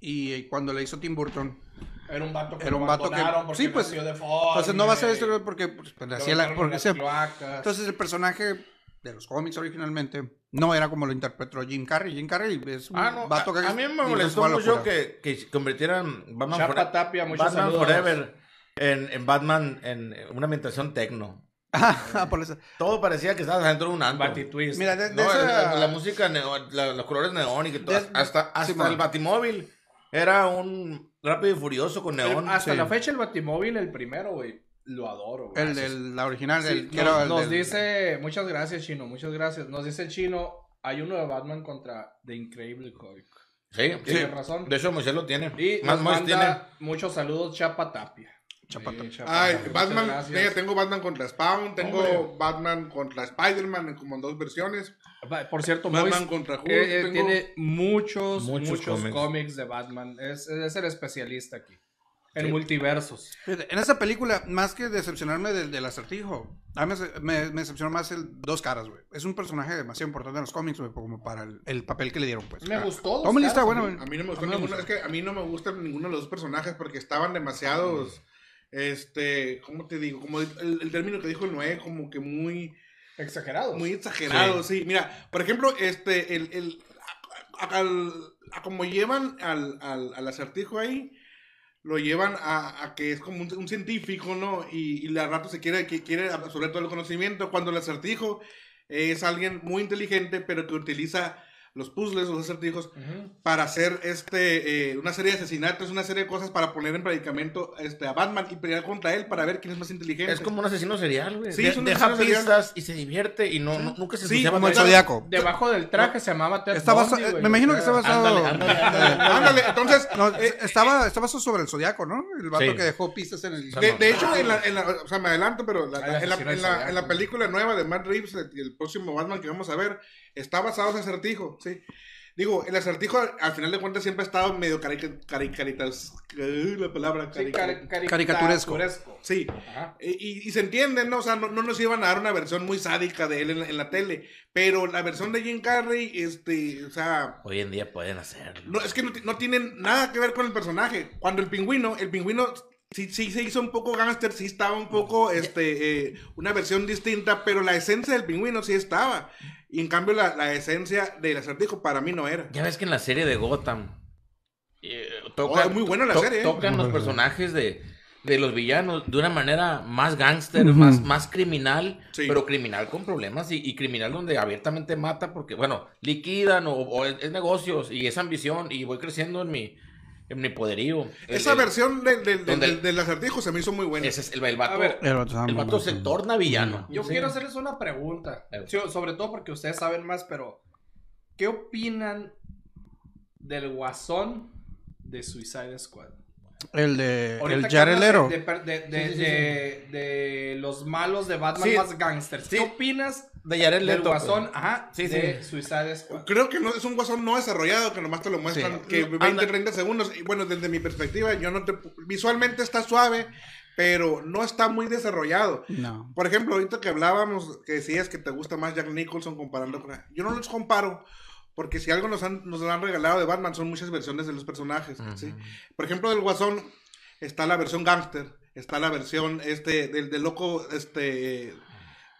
Y, cuando le hizo Tim Burton, Era un vato que Era un vato que- sí, pues, entonces no va a ser esto porque, pues, pues, hacía la- metieron en porque se- entonces el personaje de los cómics originalmente no era como lo interpretó Jim Carrey. Jim Carrey es un Ah, no. vato que a, a mí me molestó mucho que, que convirtieran Batman, Chapa Tapia, Batman saludos. Forever en, en Batman en una ambientación tecno. Ah, por eso. Todo parecía que estabas dentro de un antro. Batitwist. Mira, de, de No, esa- la, la música, neo- la- los colores neón y que todo, De- hasta, hasta sí, el batimóvil era un rápido y furioso con El- neón. hasta sí. la fecha el Batimóvil, el primero, güey, lo adoro, güey. el de la original, Sí, el, que nos, era el nos del- dice, muchas gracias, Chino, muchas gracias. Nos dice el Chino, hay uno de Batman contra The Incredible Hulk. Sí, Tiene sí. razón. De hecho, Moisés lo tiene. Y Más nos tiene. muchos saludos, Chapa Tapia. Chapa Sí, Tapia. Chapa ay, Tapia, Batman, tengo Batman contra Spawn, tengo Hombre. Batman contra Spider-Man en como en dos versiones. Por cierto, Batman Mois, contra Hulk. eh, eh, tengo- tiene muchos, Muchos muchos, cómics. cómics. de Batman. Es, es el especialista aquí. En Sí. multiversos. En esa película, más que decepcionarme del, del acertijo, a mí me, me- me decepcionó más el Dos Caras, güey. Es un personaje demasiado importante en los cómics, güey, como para el, el papel que le dieron, pues. Me gustó. Tommy Lee está bueno. A mí no me gustó ninguno, es que a mí no me gustan ninguno de los dos personajes porque estaban demasiados, este, ¿cómo te digo? Como el, el término que dijo Noé, como que muy, Exagerado. muy exagerado, sí. Mira, por ejemplo, este, el, el, a, a como llevan al, al, al acertijo ahí, lo llevan a, que es como un, científico, ¿no? Y, y al rato se quiere, quiere absorber todo el conocimiento, cuando el acertijo es alguien muy inteligente, pero que utiliza los puzzles, los acertijos, para hacer este eh, una serie de asesinatos, una serie de cosas para poner en predicamento este, a Batman y pelear contra él para ver quién es más inteligente. Es como un asesino serial, güey. Sí, De- es un deja asesino serial. pistas y se divierte y no, no- nunca se Sí, Como el. Zodiaco. Debajo del traje se llamaba Ted Está basa- güey, me imagino que está basado. Ándale, ándale, ándale. Ándale, entonces, No, eh, estaba, estaba sobre el Zodiaco, ¿no? El vato Sí. que dejó pistas en el. de, de hecho, en la, en la- o sea, me adelanto, pero la- en, en la película nueva de Matt Reeves, el, el próximo Batman que vamos a ver, está basado en acertijo, sí. Digo, el acertijo al final de cuentas siempre ha estado medio carica- cari- caritas, eh, la palabra Sí, cari- cari- Caricaturesco. Sí, Ajá. Y, se entiende, ¿no? O sea, no, no nos iban a dar una versión muy sádica de él en la, en la tele. Pero la versión de Jim Carrey, este, o sea, Hoy en día pueden hacerlo. no, es que no, no tienen nada que ver con el personaje. Cuando el pingüino, el pingüino sí, sí se hizo un poco gángster, sí estaba un poco, este, eh, una versión distinta, pero la esencia del pingüino sí estaba. Y en cambio la, la esencia del acertijo para mí no era. Ya ves que en la serie de Gotham eh, Oh, tocan, es muy buena la to- serie, ¿eh? tocan los personajes de, de los villanos de una manera más gángster, Ujú. más, más criminal, Sí. pero criminal con problemas y, y criminal donde abiertamente mata porque, bueno, liquidan o, o es, es negocios y es ambición y voy creciendo en mi, mi poderío. Esa El- versión del- del- del- del- del acertijo se me hizo muy buena. ese es el, el vato, A ver, El vato, el vato bueno. se torna villano. Yo Sí. quiero hacerles una pregunta. Sí, sobre todo porque ustedes saben más, pero ¿qué opinan del guasón de Suicide Squad? El de. El Leto. De, de- de- de- Sí, sí, sí, de- de los malos de Batman Sí. más gangsters. Sí. ¿Qué opinas De Jared del Leto. guasón pues. ajá, Sí, de sí. Suicide Squad? Creo que no es un guasón no desarrollado, que nomás te lo muestran Sí. que No, 20, anda. 30 segundos. Y bueno, desde mi perspectiva, yo no te. Visualmente está suave, pero no está muy desarrollado. No. Por ejemplo, ahorita que hablábamos, que decías que te gusta más Jack Nicholson comparando con. Yo no los comparo, porque si algo nos han, nos han regalado de Batman son muchas versiones de los personajes. Por ejemplo, del Guasón está la versión gangster, está la versión este del, del loco, este.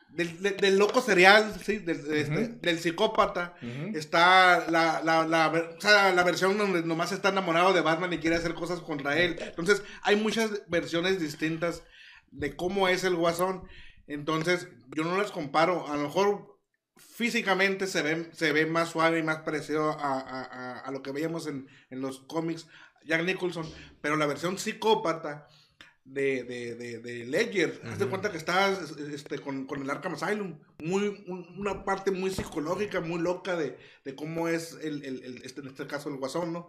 Del, del- del loco serial, ¿sí? Del, este, del psicópata. Está la, la, la, ver- o sea, la versión donde nomás está enamorado de Batman y quiere hacer cosas contra él. Entonces, hay muchas versiones distintas de cómo es el guasón. Entonces, yo no las comparo. A lo mejor físicamente se ve, se ve más suave y más parecido a, a- a- lo que veíamos en, en los cómics Jack Nicholson. Pero la versión psicópata de, de, de, de Ledger, haz de Ujú. cuenta que está este, con, con el Arkham Asylum. Muy, un- una parte muy psicológica, muy loca de, de cómo es el, el- el- este, en este caso el guasón, ¿no?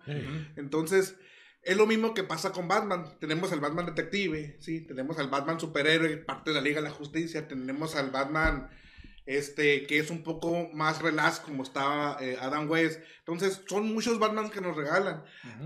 Entonces, Es lo mismo que pasa con Batman. Tenemos al Batman detective, sí, tenemos al Batman superhéroe, parte de la Liga de la Justicia, tenemos al Batman este que es un poco más relax como estaba eh, Adam West. Entonces, son muchos Batman que nos regalan.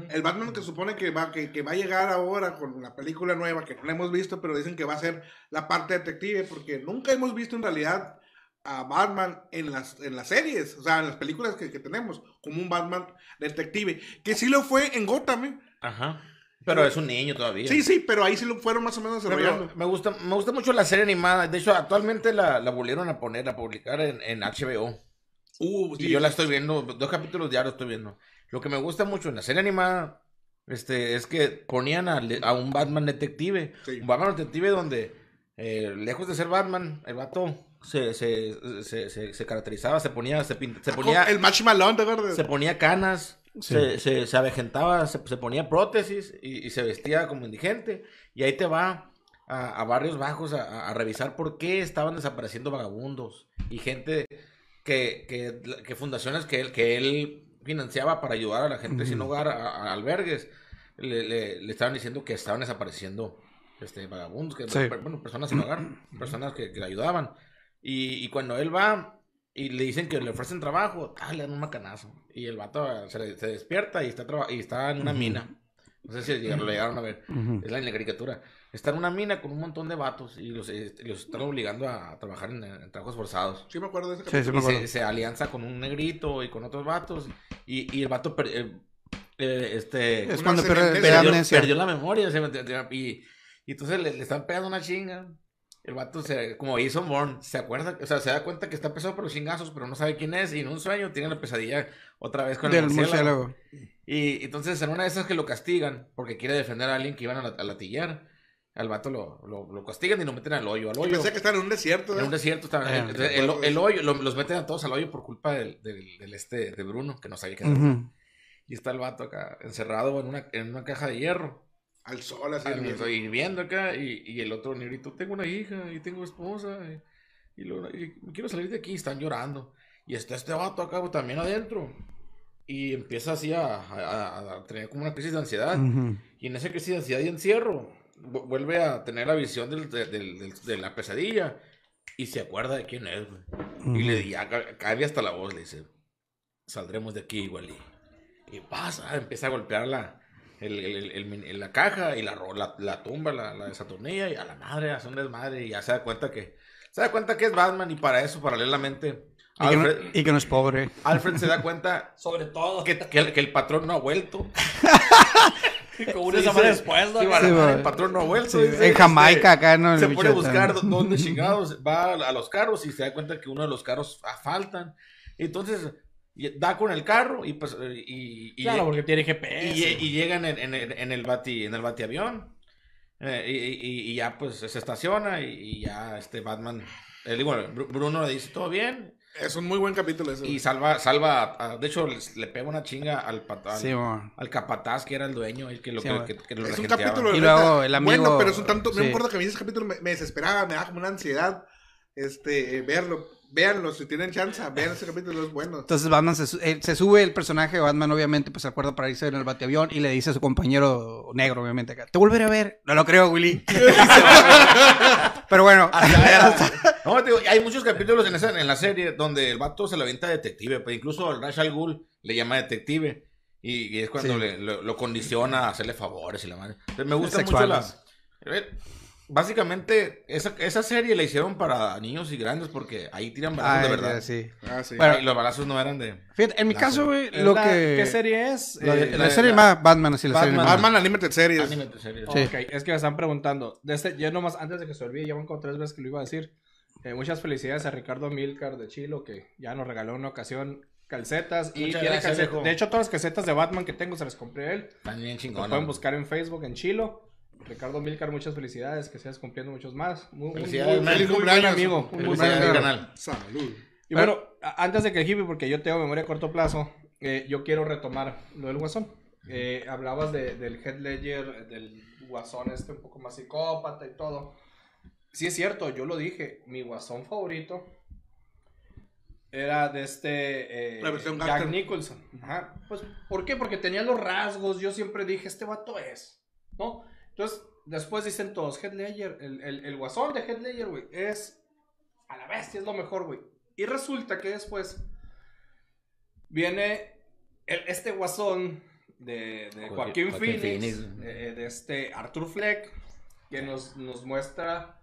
El Batman que supone que va, que, que va a llegar ahora con la película nueva, que no la hemos visto, pero dicen que va a ser la parte detective, porque nunca hemos visto en realidad a Batman en las, en las series, o sea, en las películas que, que tenemos, como un Batman detective, que sí lo fue en Gotham, ¿eh? Ajá. Pero es un niño todavía. Sí, sí, pero ahí sí lo fueron más o menos Pero desarrollando. me gusta, me gusta mucho la serie animada. De hecho, actualmente la, la volvieron a poner, a publicar en, en HBO. Uh, Y yo la estoy viendo, dos capítulos diarios estoy viendo. Lo que me gusta mucho en la serie animada este, es que ponían a, a un Batman detective. Sí. Un Batman detective donde, eh, lejos de ser Batman, el vato se, se, se, se, se caracterizaba, se ponía, se, pin- se ponía, el Match Malone, ¿te acuerdas? se ponía canas, se, se, se avejentaba, se, se ponía prótesis y, y se vestía como indigente. Y ahí te va a, a barrios bajos a, revisar por qué estaban desapareciendo vagabundos y gente que, que, que fundaciones que él, que él financiaba para ayudar a la gente sin hogar, a, a albergues, le, le- le estaban diciendo que estaban desapareciendo este, vagabundos, que, Sí. bueno, personas sin hogar, personas que, que le ayudaban. Y, y cuando él va y le dicen que le ofrecen trabajo, ah, le dan un macanazo. Y el vato se, le- se despierta y está, y está en una mina. No sé si llegaron, lo llegaron a ver. Es la, en la caricatura. Está en una mina con un montón de vatos y los, eh, los están obligando a, trabajar en, en trabajos forzados. Sí me acuerdo de ese Sí, me Y se, acuerdo. se alianza con un negrito y con otros vatos. Y, y el vato per- eh, eh, este, Es cuando perdió, la memoria. se metió- y, y entonces le, le están pegando una chinga. El vato, se, como Jason Bourne, se acuerda, o sea, se da cuenta que está pesado por los chingazos, pero no sabe quién es. Y en un sueño tiene la pesadilla otra vez con el Del murciélago. murciélago. Y entonces en una de esas que lo castigan porque quiere defender a alguien que iban a, la- a latillar, al vato lo, lo, lo castigan y lo meten al hoyo. Al hoyo. Pensé que estaba en un desierto. En ¿eh? un desierto estaba. Eh, entonces, el, el hoyo, lo- los meten a todos al hoyo por culpa del, del, del este de Bruno, que no sabía qué hacer. Y está el vato acá, encerrado en una, en una caja de hierro. Al sol, así. Ah, el Estoy hirviendo acá. Y, y el otro negrito, tengo una hija y tengo esposa. Y, y lo- y quiero salir de aquí. Están llorando. Y está este vato acá pues, también adentro. Y empieza así a, a- a tener como una crisis de ansiedad. Y en esa crisis de ansiedad y encierro, vu- vuelve a tener la visión del- de, del- del- de la pesadilla. Y se acuerda de quién es, güey. Y le ya ca- cambia hasta la voz, le dice, saldremos de aquí igual. Y, y pasa, empieza a golpear la, el, el- el- el- la caja y la, ro- la, la tumba, la, la desatornilla y a la madre, hace un desmadre y ya se da cuenta que, se da cuenta que es Batman y para eso, paralelamente, Y que, no, Alfred, y que no es pobre. Alfred se da cuenta Sobre todo. que, que el, que el patrón no ha vuelto. Como una Sí, semana sí. después, ¿no? Sí, el patrón no ha vuelto. Sí, dice, en Jamaica, acá, ¿no? Se pone a buscar dó- dónde chingados. Va a a los carros y se da cuenta que uno de los carros faltan. Entonces da con el carro y pues. eh, Y, y, Claro, porque tiene y, GPS. y llegan en, en, el- en el bati en el batiavión. Eh, y, y- y ya pues se estaciona y, y ya este Batman. eh, Bru- Bruno le dice todo bien Es un muy buen capítulo ese. y salva, salva, a- de hecho les- le pega una chinga al, pat- al, Sí, al capataz que era el dueño, el que lo, Sí, que, bueno. que- que lo Es un capítulo. Y luego el amigo- Bueno, pero es un tanto. Me sí. acuerdo que a mí ese capítulo me, me desesperaba, me daba como una ansiedad. Este, eh, verlo. Véanlo, si tienen chance, vean ese capítulo, es bueno. Entonces Batman se, eh, se sube el personaje de Batman, obviamente, pues se acuerda para irse en el bateavión y le dice a su compañero negro, obviamente, acá, te volveré a ver. No lo creo, Willy. Pero bueno, No, te digo, hay muchos capítulos en, esa, en la serie donde el vato se lo avienta de detective, pero incluso el Ra's al Ghul le llama detective y, y es cuando Sí. le- lo, lo condiciona a hacerle favores y la madre. Entonces, me gusta mucho Sexuales. Básicamente, esa, esa serie la hicieron para niños y grandes porque ahí tiran balazos Ay, de verdad. ya, sí. Ah, sí. Bueno, y los balazos no eran de... Fíjate, en mi caso, serie. güey, lo La- que... ¿Qué serie es? La, Eh, la la- serie la- más Batman, así la serie Batman. animada. Batman Animated Series. anime de series. Sí. Ok, es que me están preguntando. De este, yo nomás, antes de que se olvide, ya van como tres veces que lo iba a decir. Eh, muchas felicidades a Ricardo Milcar de Chilo, que ya nos regaló en una ocasión calcetas. Y Muchas tiene calcetas-. De hecho, todas las calcetas de Batman que tengo se las compré a él. Lo chingonas. pueden buscar en Facebook, en Chilo. Ricardo Milcar, muchas felicidades, que sigas cumpliendo muchos más. Muy, un Felicidades, muy- feliz muy buen cumpleaños. amigo. un muy buen Felicidades, amigo. canal. Salud. Y bueno, antes de que el hippie, porque yo tengo memoria a corto plazo, eh, yo quiero retomar lo del Guasón. Eh, hablabas de- del Head Ledger, del Guasón este un poco más psicópata y todo. Sí es cierto, yo lo dije, mi Guasón favorito era de este eh, La versión Jack. Nicholson. Ajá. Pues, ¿por qué? Porque tenía los rasgos. Yo siempre dije, este vato es. ¿No? Entonces, después dicen todos, Heath Ledger, el, el, el guasón de Heath Ledger, güey, es a la bestia, es lo mejor, güey. Y resulta que después viene el- este guasón de, de Joaquín- Joaquín, Joaquín Phoenix, Phoenix. de este Arthur Fleck, que nos, nos muestra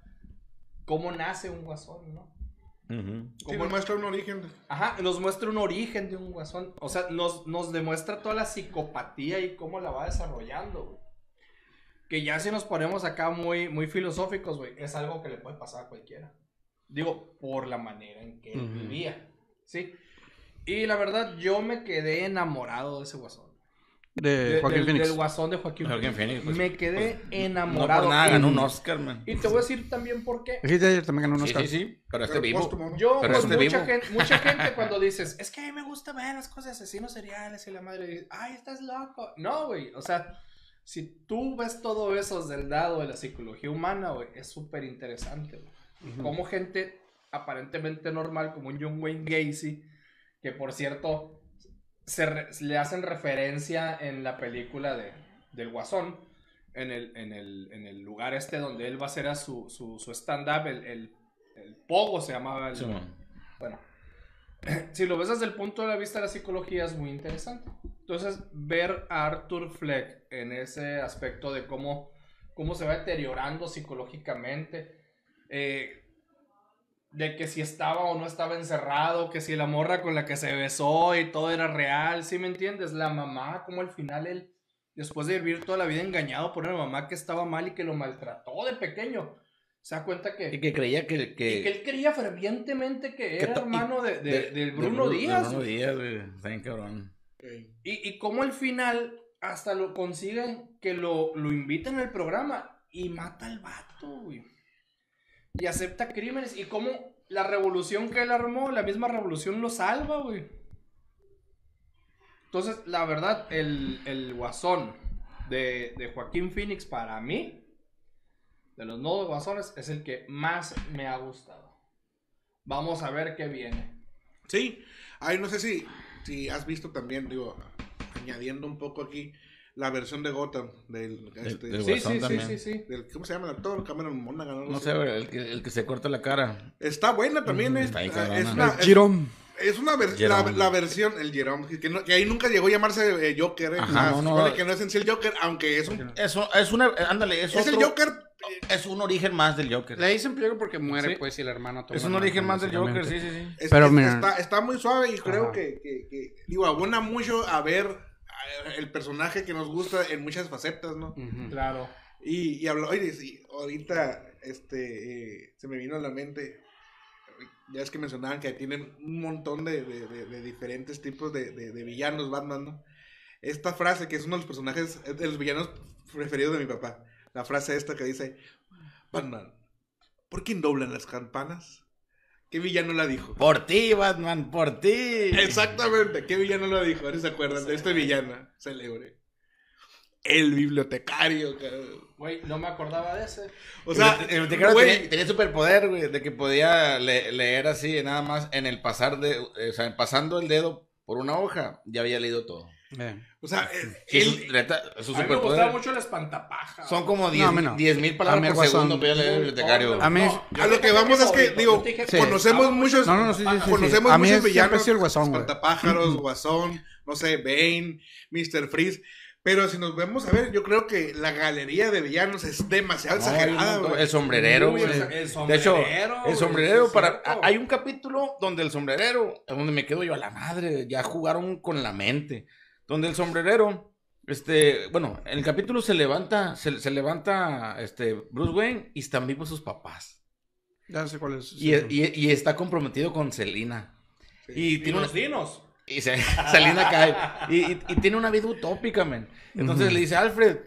cómo nace un guasón, ¿no? Sí, Cómo- nos muestra un origen. Ajá, nos muestra un origen de un guasón. O sea, nos, nos demuestra toda la psicopatía y cómo la va desarrollando, güey. Que ya si nos ponemos acá muy, muy filosóficos, güey, es algo que le puede pasar a cualquiera. Digo, por la manera en que él vivía, ¿sí? Y la verdad, yo me quedé enamorado de ese guasón. De De- Joaquín del, Phoenix. del guasón de Joaquín, Joaquín Phoenix. Pues, me quedé No enamorado. por nada Y- ganó un Oscar, man. Y te voy a decir también por qué. También ganó un Sí, Oscar. sí, sí. Pero este Pero vivo. póstumo, ¿no? Yo, Pero con este mucha, vivo. gente, mucha gente cuando dices, es que a mí me gusta ver las cosas de asesinos seriales y la madre dice, ay, estás loco. No, güey, o sea, si tú ves todo eso desde el lado de la psicología humana, güey, es súper interesante, güey. Como gente aparentemente normal, como un John Wayne Gacy, que por cierto, se re- le hacen referencia en la película de, del Guasón, en el, en, el, en el lugar este donde él va a hacer a su, su, su stand-up, el, el, el Pogo se llamaba el, Sí, bueno, si lo ves desde el punto de la vista de la psicología es muy interesante. Entonces, ver a Arthur Fleck en ese aspecto de cómo, cómo se va deteriorando psicológicamente, eh, de que si estaba o no estaba encerrado, que si la morra con la que se besó y todo era real, ¿sí me entiendes? La mamá, como al final él, después de vivir toda la vida engañado por una mamá que estaba mal y que lo maltrató de pequeño, se da cuenta que... Y que creía que. Y que que él creía fervientemente que que era hermano de, de- de- del de Bruno Díaz. Bruno. Díaz, güey. Cabrón. Y, y cómo al final hasta lo consiguen que lo, lo inviten al programa y mata al vato, güey. Y acepta crímenes. Y cómo la revolución que él armó, la misma revolución lo salva, güey. Entonces, la verdad, el, el guasón de, de Joaquín Phoenix para mí, de los nuevos guasones, es el que más me ha gustado. Vamos a ver qué viene. Sí, ay, no sé si, si has visto también, digo, añadiendo un poco aquí, la versión de Gotham del, este, del Sí, sí, sí, también. sí, sí. del- ¿cómo se llama el actor? Cameron Monaghan, no, No sé, el que, el que se corta la cara. Está buena también, eh. Está bien es, una, es, Jerome. es una ver- la, versión, el Jerome, que, no- que ahí nunca llegó a llamarse eh, Joker, eh. Ajá, no, no. que no es en sí el Joker, aunque es un... Eso, es una. Ándale, es, Es el Joker, Es un origen más del Joker. Le dicen pliego porque muere, Sí. pues, y el hermano toma Es un origen más del Joker, sí, sí, sí. Es- Pero es- mira. está, está muy suave y creo que, que- que, digo, abona mucho a ver el personaje que nos gusta en muchas facetas, ¿no? Claro. Y, y habló, oye, sí, ahorita este, eh, se me vino a la mente, ya es que mencionaban que tienen un montón de, de- de- de diferentes tipos de, de- de villanos Batman, ¿no? Esta frase, que es uno de los personajes, es de los villanos preferidos de mi papá, la frase esta que dice, Batman, ¿por quién doblan las campanas? ¿Qué villano la dijo? Por ti, Batman, por ti. Exactamente, ¿qué villano lo dijo? Ahora se acuerdan de este villano célebre. El bibliotecario, cabrón. Güey, no me acordaba de ese. O sea, el bibliotecario güey, tenía, tenía superpoder, güey, de que podía le- leer así, nada más en el pasar de, o sea, pasando el dedo por una hoja, ya había leído todo. Eh. O sea, Sí, él- su, neta, su A mí me gustaba mucho el espantapaja. Son como No, 10 a mí no. mil A palabras por segundo para leer el bibliotecario. A mí- a lo no que vamos es que, favorito, digo, conocemos muchos, No, no, no, sí, sí, sí, sí. conocemos A mí muchos villanos, el Guasón, espantapájaros, Guasón, no sé, Bane, Mr. Freeze, pero si nos vemos a ver, yo creo que la galería de villanos es demasiado No, exagerada, el sombrerero, exa- el De hecho, el sombrerero para cierto. hay un capítulo donde el sombrerero, donde me quedo yo a la madre, ya jugaron con la mente, donde el sombrerero este, bueno, en el capítulo se levanta, se, se levanta este Bruce Wayne y están vivos sus papás. Ya sé cuál es. Y, y- y está comprometido con Selina. Y Y tiene una, los dinos. y se, Selina cae. Y, y- y tiene una vida utópica, man. Entonces Ujú. le dice, Alfred,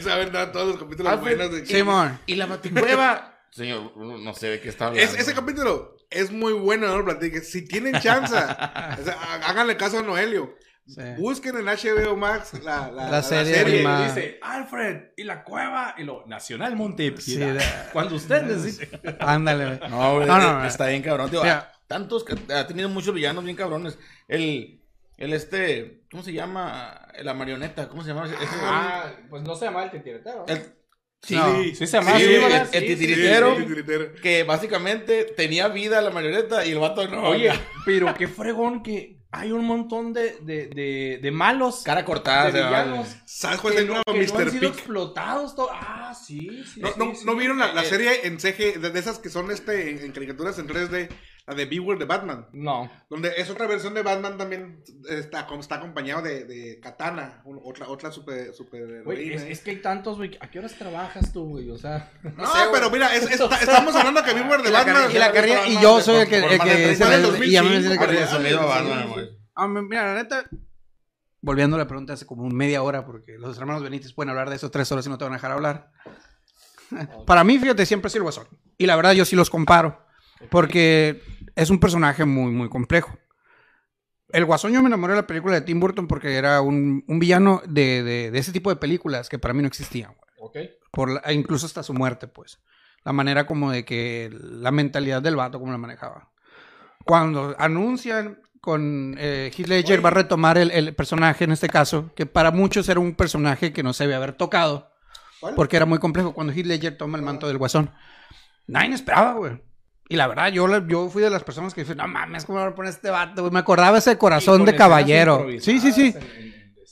sabe dar todos los capítulos Alfred, buenos. de- Simón. ¿y la baticueva? Señor, no sé de qué está hablando. Es- ese capítulo es muy bueno, no lo platiques. Si tienen chance, o sea, há- háganle caso a Noelio. Sí. Busquen en HBO Max la, la, La serie animada. dice Alfred y la cueva y lo Nacional. Sí, de- Cuando usted necesite. Ándale, güey. No, güey, No, no, no. está bien cabrón. tío. Tantos, que ha tenido muchos villanos bien cabrones. El, el este, ¿cómo se llama? La marioneta, ¿cómo se llama? Ah, pues no se llama el titiretero. el, sí, No. Sí se llama Sí, el- el titiritero. Titiritero. que básicamente tenía vida la marioneta y el vato no. Oye, pero qué fregón que hay un montón de, de, de, de malos, cara cortada. de villanos, ¿Sabes cuál es nuevo que no han Mr. sido explotados. to- Ah, sí, sí, ¿No, sí, no, sí. ¿no vieron la, la Eh, serie en CG, de, de esas que son este en, en caricaturas en 3D, la de Beware de Batman? No. Donde es otra versión de Batman también está, está acompañado de, de Katana, un- otra, otra super, super Güey, es, es que hay tantos, güey. ¿A qué horas trabajas tú, güey? O sea, No, pero mira, es- es- estamos hablando que Beware de Batman. y la carrilla- y yo soy el que, el que años, le- y ya me 2005, dice que- Batman, güey. Ah, me- mira, la neta, volviendo a la pregunta hace como media hora, porque los hermanos Benítez pueden hablar de eso tres horas y no te van a dejar hablar. Para mí, fíjate, siempre ha sido el Guasón. Y la verdad, yo sí los comparo, porque es un personaje muy, muy complejo. El Guasón yo me enamoré de la película de Tim Burton porque era un, un villano de, de- de ese tipo de películas que para mí no existían, güey. ok. Por la- e incluso hasta su muerte, pues. La manera como de que la mentalidad del vato, como la manejaba. Cuando anuncian con eh, Heath Ledger va a retomar el, el personaje en este caso, que para muchos era un personaje que no se debe haber tocado, ¿Cuál? porque era muy complejo. Cuando Heath Ledger toma el manto del guasón, nadie esperaba, güey. Y la verdad, yo, yo fui de las personas que dije, no mames, ¿cómo van a poner este vato? güey?". Me acordaba ese corazón de caballero. Sí, sí, sí.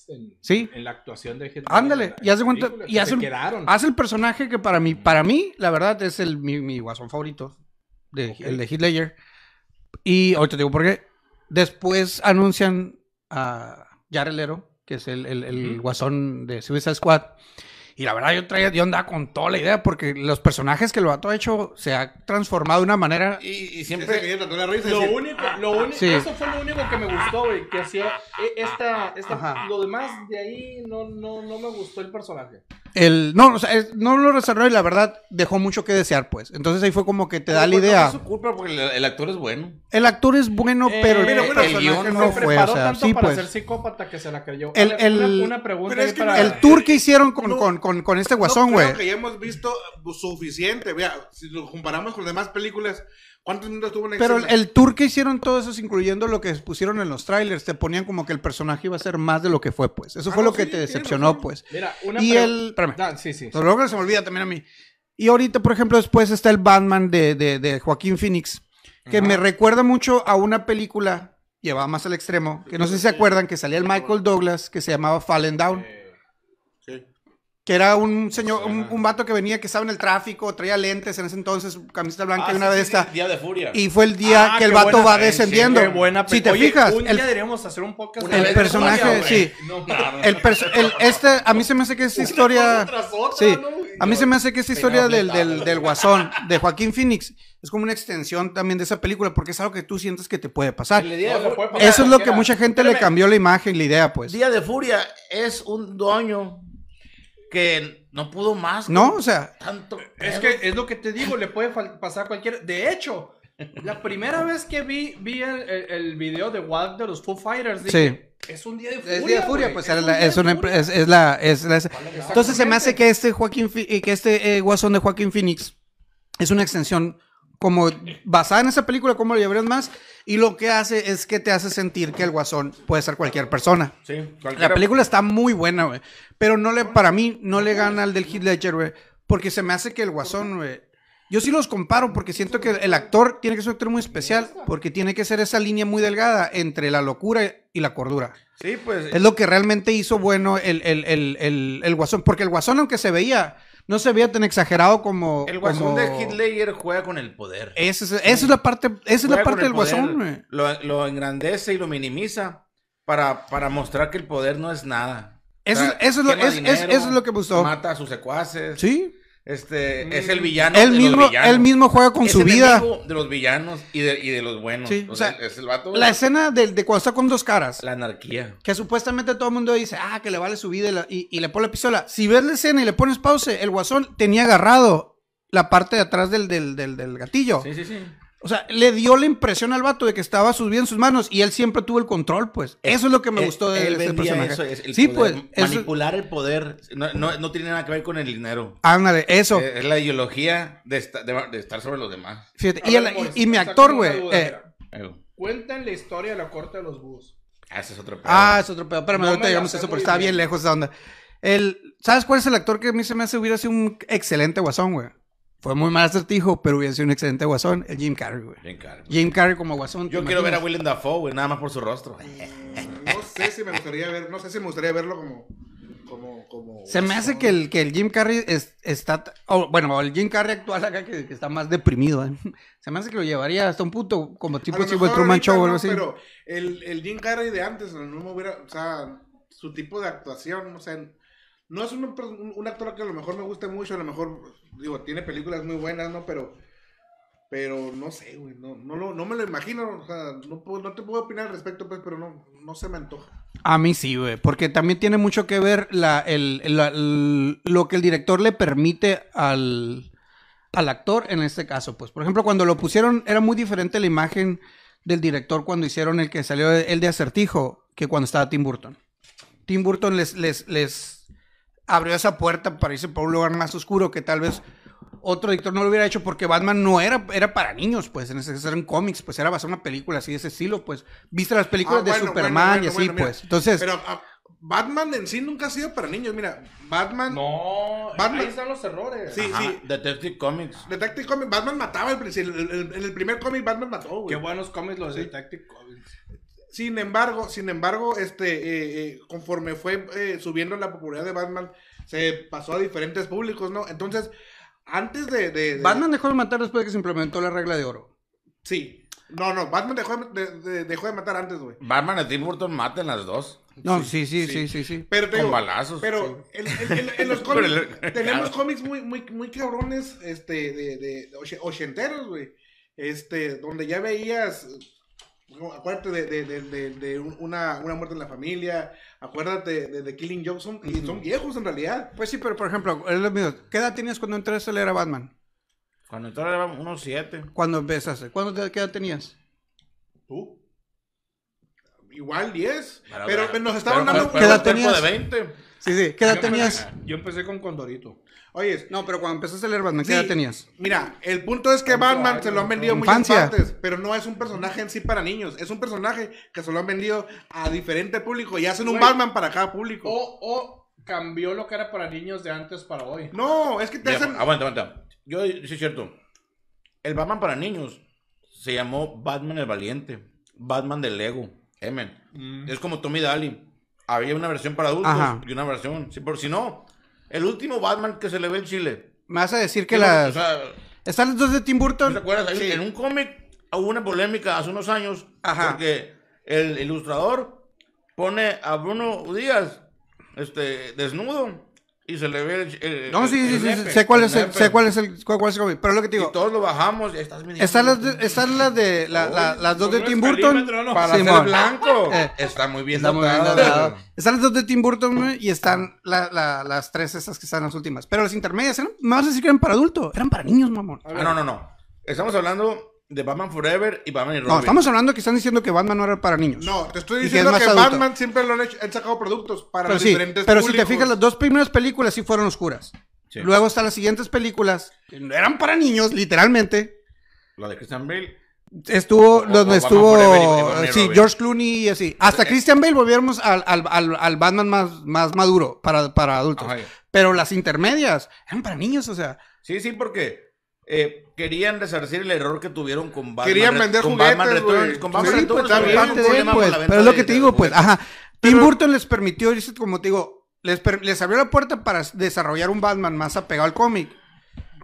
En, Sí. en la actuación de Heath Ándale, y hace cuenta, y hace, hace el personaje que para mí, para mí, la verdad, es el, mi, mi guasón favorito, de, Ok. el de Heath Ledger. Y ahorita te digo por qué. Después anuncian a Jared Leto, que es el, el, el guasón de Suicide Squad. Y la verdad, yo traía, yo andaba con toda la idea, porque los personajes que el vato ha hecho se ha transformado de una manera. Y, y Siempre que la risa. Lo único, lo único, Sí. eso fue lo único que me gustó, güey, que hacía e- esta, esta, Ajá. lo demás de ahí no, no, no me gustó el personaje. El, no, o sea, es- no lo desarrolló y la verdad dejó mucho que desear, pues. Entonces ahí fue como que te da la no idea. es su culpa porque el, el actor es bueno. El actor es bueno, Eh, pero el, pero bueno, el guion no se fue, o preparó sea, tanto sí, para pues. ser psicópata que se la creyó. El- el- una, una pregunta Pero es que para... El tour que hicieron con, No. con, con, con este No guasón, creo güey. que ya hemos visto suficiente. Vea, si lo comparamos con las demás películas, ¿cuántos minutos tuvo en Pero el, escena? el tour que hicieron todos esos, incluyendo lo que pusieron en los trailers, te ponían como que el personaje iba a ser más de lo que fue, pues. Eso Ah, fue no, lo que te decepcionó, razón. pues. Mira, una Y pre- el- espérame. Ah, sí, sí. Pero luego que se me olvida también a mí. Y ahorita, por ejemplo, después está el Batman de, de, de Joaquín Phoenix, que me recuerda mucho a una película llevada más al extremo, que no sé si se acuerdan, que salía el Michael Douglas, que se llamaba Fallen Down. Eh, Sí. Que era un señor, un, un vato que venía que estaba en el tráfico, traía lentes en ese entonces, camiseta blanca Ah, y una sí, de sí, sí, esta. Día de furia. Y fue el día Ah, que el vato buena- va sí, descendiendo. qué buena si te Oye, fijas, un el, día deberíamos hacer un podcast. El personaje, sí. No, El, perso- el- este, a mí se me hace que esta historia. otra, Sí, ¿no? a mí se me hace que esta historia del, del, del. Guasón, de Joaquín Phoenix, es como una extensión también de esa película, porque es algo que tú sientes que te puede pasar. El día, No, de, le puede Fu- pasar. Eso es lo que mucha gente le cambió la imagen, la idea, pues. Día de furia es un dueño que no pudo más. No, o sea, tanto. Es que es lo que te digo, le puede pasar a cualquiera. De hecho, la primera vez que vi, vi el, el, el video de Walk de los Foo Fighters, dije, es un día de furia. Es día de furia, güey, pues es la, es una furia. es, es la, es la- Entonces se me hace que este Joaquín, eh, que este eh, Guasón de Joaquín Phoenix es una extensión como basada en esa película, como lo llevarías más, y lo que hace es que te hace sentir que el Guasón puede ser cualquier persona. Sí, La cualquiera- película está muy buena, güey. Pero no le, para mí, no le gana al del Heath Ledger, güey. Porque se me hace que el Guasón, güey. Yo sí los comparo porque siento que el actor tiene que ser un actor muy especial. Porque tiene que ser esa línea muy delgada entre la locura y la cordura. Sí, pues. Es lo que realmente hizo bueno el, el, el, el, el Guasón. Porque el Guasón, aunque se veía, no se veía tan exagerado como. el guasón como- de Ledger juega con el poder. Esa es, esa es la parte, esa es la parte el del Guasón, güey. Lo, lo engrandece y lo minimiza para, para mostrar que el poder no es nada. Eso, O sea, eso, es lo, es, es- dinero, eso es lo que me gustó. Mata a sus secuaces. Sí. Este, es el villano. Él de los mismo, villanos. él mismo juega con Es su vida. de los villanos y de, y de los buenos. Sí, o o sea, sea, es el vato. La escena de, de cuando está con dos caras. La anarquía. Que supuestamente todo el mundo dice, ah, que le vale su vida y, la- y- y le pone la pistola. Si ves la escena y le pones pause, el guasón tenía agarrado la parte de atrás del, del, del, del gatillo. Sí, sí, sí. O sea, le dio la impresión al vato de que estaba sus en sus manos y él siempre tuvo el control, pues. Eso es lo que me Él- gustó de él ese personaje. eso, es el sí, poder, pues. eso- Manipular el poder. No, no, no tiene nada que ver con el dinero. ándale, eso. Eh, Es la ideología de, esta- de- de estar sobre los demás. Fíjate, y, ver, el- y- mi actor, güey. eh. Eh, Cuentan la historia de la corte de los búhos. ah, ese es otro pedo. Ah, es otro pedo. Espérame, No ahorita llegamos a eso, porque estaba bien bien. lejos esa onda. El, ¿Sabes cuál es el actor que a mí se me hace hubiera sido un excelente guasón, güey? Fue muy mal acertijo, pero hubiera sido un excelente guasón. El Jim Carrey, güey. Bien caro. Jim Carrey como guasón. ¿te Yo quiero ver a? Willem Dafoe, güey, nada más por su rostro. No sé si me gustaría ver, no sé si me gustaría verlo como, como, como. Se me hace que el, que el Jim Carrey es- está. bueno, el Jim Carrey actual acá que, que está más deprimido. ¿eh? Se me hace que lo llevaría hasta un punto como tipo de Truman Show o no, algo así. Pero el, el Jim Carrey de antes, no me hubiera, o sea, su tipo de actuación, o sea, no es un, un- actor que a lo mejor me guste mucho, a lo mejor, digo, tiene películas muy buenas, ¿no? Pero, pero no sé, güey, no, no, lo- no me lo imagino, o sea, no, puedo- no te puedo opinar al respecto, pues, pero no, no se me antoja. A mí sí, güey, porque también tiene mucho que ver la, el, el- lo que el director le permite al, al actor en este caso. Pues, por ejemplo, cuando lo pusieron, era muy diferente la imagen del director cuando hicieron el que salió el de Acertijo que cuando estaba Tim Burton. Tim Burton les, les, les abrió esa puerta para irse por un lugar más oscuro que tal vez otro director no lo hubiera hecho porque Batman no era, era para niños, pues, en ese eran cómics, pues era basado en una película así de ese estilo, pues. Viste las películas Ah, de Superman bueno, bueno, y así, mira, pues. Entonces, Pero ah, Batman en sí nunca ha sido para niños, mira, Batman, No, Batman- ahí están los errores. Sí, Ajá, sí. Detective Comics. Detective Comics, Batman mataba al principio, el- el- en el primer cómic Batman mató, güey. Qué buenos cómics los de Detective Comics. Sin embargo, sin embargo, este, eh, eh, conforme fue eh, subiendo la popularidad de Batman, se pasó a diferentes públicos, ¿no? Entonces, antes de... de- de- Batman dejó de matar después de que se implementó la regla de oro. Sí. No, no, Batman dejó de, de- dejó de matar antes, güey. Batman y Tim Burton maten las dos. No, sí, sí, sí. sí, sí, sí. Pero, te Con digo, balazos, Pero en, en- en- en los cómics, el- tenemos claro. cómics muy, muy, muy cabrones, este, de, de, de oche- ochenteros, güey. Este, donde ya veías, acuérdate de, de, de, de- de un- una, una muerte en la familia, acuérdate de, de Killing Joke, son, y son viejos en realidad. Pues sí, pero por ejemplo, es lo mismo. ¿qué edad tenías cuando entraste a leer a Batman? Cuando entró era unos siete. Cuando empezaste. ¿Cuándo te, qué edad tenías? ¿Tú? Igual 10. Pero, Pero, pero- nos estaban pero- dando... pero ¿Qué edad tenías? de 20. Sí, sí. ¿Qué edad Yo tenías? empecé- Yo empecé con Condorito. Oye, No, pero cuando empezaste a leer Batman, ¿qué Sí. edad tenías? Mira, el punto es que Batman se lo han vendido muchas Infancia. partes, pero no es un personaje en sí para niños. Es un personaje que se lo han vendido a diferente público y hacen un Güey. Batman para cada público. O, o cambió lo que era para niños de antes para hoy. No, es que te Ya, hacen. Aguanta, aguanta. Yo, sí es cierto. El Batman para niños se llamó Batman el Valiente. Batman de Lego. Emen. Es como Tommy Daly. Había una versión para adultos Ajá. y una versión. Sí, por si no, el último Batman que se le ve en Chile. Me vas a decir que O las... sea, Están los dos de Tim ¿no Burton. te acuerdas? Sí. En un cómic hubo una polémica hace unos años. Ajá. Porque el ilustrador pone a Bruno Díaz este, desnudo y se le ve el. el- No, el- sí, sí, el sí, nepe, Sé cuál es el, sé cuál es el, cuál, cuál es el cómic. Pero lo que te Y digo, todos lo bajamos y estás están las de, están las de, la- la- las dos de Tim Burton. Para Simón. ser blanco. Eh. Está muy bien Está muy bien. Están las dos de Tim Burton y están la- la- las tres esas que están las últimas. Pero las intermedias eran, me vas a decir que eran para adultos, eran para niños, mamón. Ah, no, no, no. Estamos hablando de Batman Forever y Batman y Robin. No, estamos hablando que están diciendo que Batman no era para niños. No, te estoy que diciendo es que. Batman siempre lo han, hecho, han sacado productos para pero los sí, diferentes pero si te fijas, las dos primeras películas sí fueron oscuras. Sí. Luego están las siguientes películas, que eran para niños, literalmente. La de Christian Bale. Estuvo, O- donde estuvo, Forever sí, Robin. George Clooney y así. Hasta Christian Bale volviéramos al, al, al, al Batman más, más maduro para, para adultos. Ajá. Pero las intermedias eran para niños, o sea. Sí, sí, porque eh, querían resarcir el error que tuvieron con Batman. Querían vender con juguetes, Batman. Returns. Con Batman Sí, Returns. pues, parte de, problema pues, la pero es lo que te digo, pues, ajá. Tim Burton les permitió como te digo, les, les abrió la puerta para desarrollar un Batman más apegado al cómic.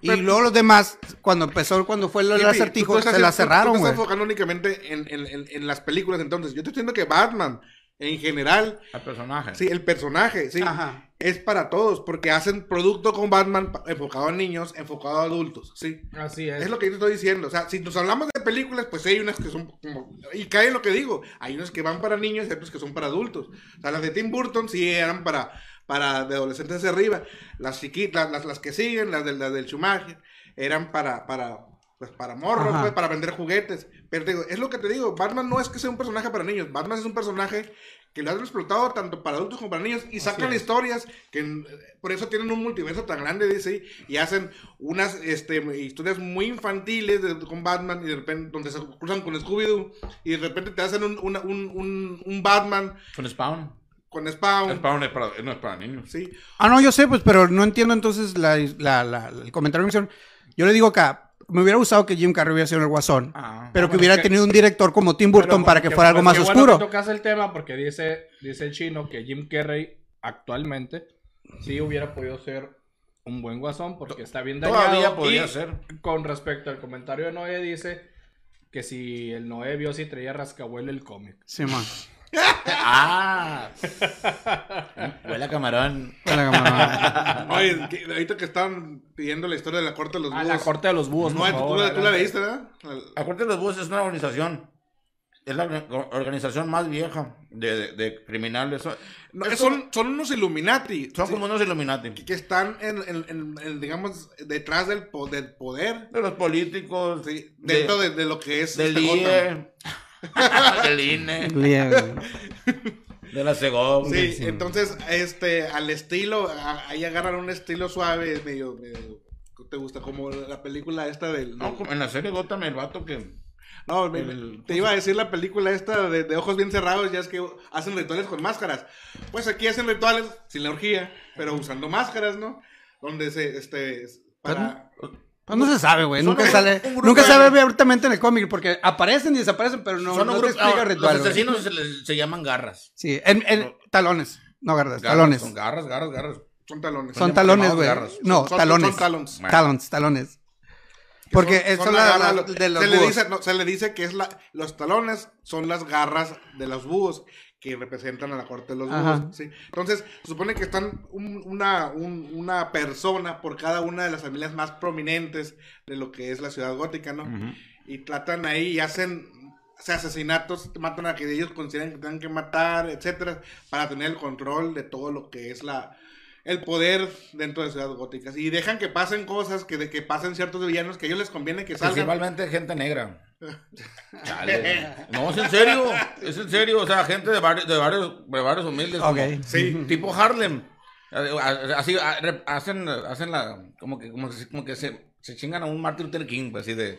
Y Pero- luego los demás, cuando empezó, cuando fue el acertijo, se la cerraron, güey. estás enfocando únicamente en, en- en- en las películas entonces. Yo te estoy diciendo que Batman, en general, Al personaje. sí, el personaje, sí, Ajá. Es para todos, porque hacen producto con Batman enfocado a niños, enfocado a adultos, sí. Así es. Es lo que yo te estoy diciendo. O sea, si nos hablamos de películas, pues hay unas que son como. Y cae en lo que digo. Hay unas que van para niños y otras que son para adultos. O sea, las de Tim Burton sí eran para, para de adolescentes hacia arriba. Las chiquitas, las, las que siguen, las del, las del Schumacher, eran para. para pues para morros, pues, para vender juguetes. Pero te digo, es lo que te digo, Batman no es que sea un personaje para niños, Batman es un personaje que lo han explotado tanto para adultos como para niños y sacan historias que eh, por eso tienen un multiverso tan grande DC y hacen unas este, historias muy infantiles de- con Batman y de repente donde se cruzan con Scooby-Doo y de repente te hacen un, una- un, un, un Batman Con Spawn. con Spawn. Spawn es para, no es para niños. Sí, Ah, no, yo sé, pues, pero no entiendo entonces la, la- la- el comentario que me hicieron. Yo le digo acá, me hubiera gustado que Jim Carrey hubiera sido el guasón, Ah. pero Ah, que hubiera tenido un director como Tim Burton para que fuera algo más bueno oscuro. que tocas el tema porque dice, dice el chino que Jim Carrey actualmente sí hubiera podido ser un buen guasón porque está bien dañado. Todavía podría y ser. Con respecto al comentario de Noé, dice que si el Noé vio si traía rascahuele el cómic. Sí, man. Ah. Huele a camarón. Hola, camarón. Oye, que- ahorita que estaban pidiendo la historia de la corte de los A búhos. la corte de los búhos, No, por tú, favor, la- tú la leíste, ¿verdad? Acuérdate, los Búhos es una organización. Es la orga- organización más vieja de, de- de criminales. Son, No, son, unos Illuminati. son sí, como unos Illuminati. que están en, en- en- en, digamos, detrás del, po- del poder. De los políticos. Sí, de- dentro de, de lo que es del este. del INE. Bien. De la Segov. Sí, entonces, este, al estilo, a- ahí agarran un estilo suave, medio, medio, ¿qué te gusta? Como la película esta del... No, como en la serie Gotham, el vato que. No, me- el- te iba a decir la película esta de, de ojos bien cerrados, ya es que hacen rituales con máscaras. Pues aquí hacen rituales sin la orgía, pero usando máscaras, ¿no? Donde se, este, para... Pues no se sabe, güey. Nunca un- sale. un grupo Nunca de- se ve abiertamente en el cómic porque aparecen y desaparecen, pero no, son no un te grupo- explica ah, ritual. Los asesinos se, les- se llaman garras. Sí, en, en talones. No, garras, Garras, talones. Son garras, garras, garras. Son talones. Son talones, güey. No, Son- talones. Son talons. Talons, talones. Porque Son- son, la, la la- garra- de los se, le búhos. dice, no, se le dice que es la, los talones son las garras de los búhos que representan a la corte de los búhos. ¿sí? Entonces, se supone que están un- una, un- una persona por cada una de las familias más prominentes de lo que es la ciudad gótica, ¿no? Y tratan ahí y hacen o sea, asesinatos, matan a que ellos consideran que tengan que matar, etcétera, para tener el control de todo lo que es la el poder dentro de ciudad góticas y dejan que pasen cosas que de que pasen ciertos villanos que a ellos les conviene que salgan Principalmente gente negra. No, es en serio. Es en serio. O sea, gente de varios, de varios, de varios humildes. como-. Sí. Tipo Harlem. Así hacen, hacen la. Como que, como que, como que se, se chingan a un Martin Luther King, pues, así de.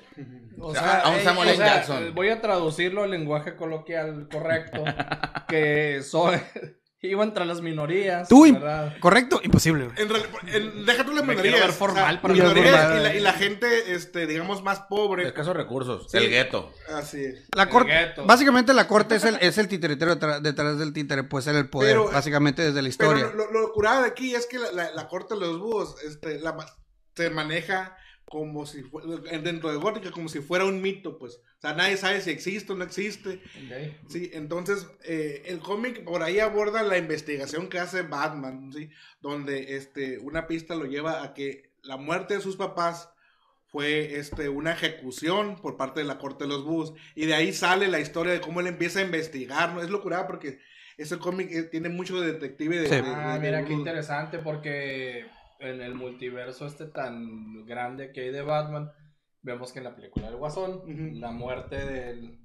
O sea, a un eh, Samuel o sea, Jackson. Voy a traducirlo al lenguaje coloquial correcto. que soy. Iba entre las minorías. Tú, ¿verdad? correcto, imposible, güey. En en- deja tú las minorías. formal o sea, para minorías y, la, y la gente, este, digamos, más pobre. Escasos recursos. Sí. El gueto. Así es. La El corte, gueto. básicamente la corte es el, es el titeretero detrás, del títere, puede ser el poder, Pero- básicamente desde la historia. Pero lo, lo curado de aquí es que la, la- la corte de los búhos este, la, se maneja como si fuera, dentro de Gótica, como si fuera un mito, pues. O sea, nadie sabe si existe o no existe. Sí, entonces eh, el cómic por ahí aborda la investigación que hace Batman, ¿sí? Donde este, una pista lo lleva a que la muerte de sus papás fue este, una ejecución por parte de la corte de los búhos. Y de ahí sale la historia de cómo él empieza a investigar, ¿no? Es locura porque ese cómic eh, tiene mucho de detective de... Sí. de- de- Ah, de mira qué interesante porque en el multiverso este tan grande que hay de Batman, vemos que en la película del Guasón, la muerte del-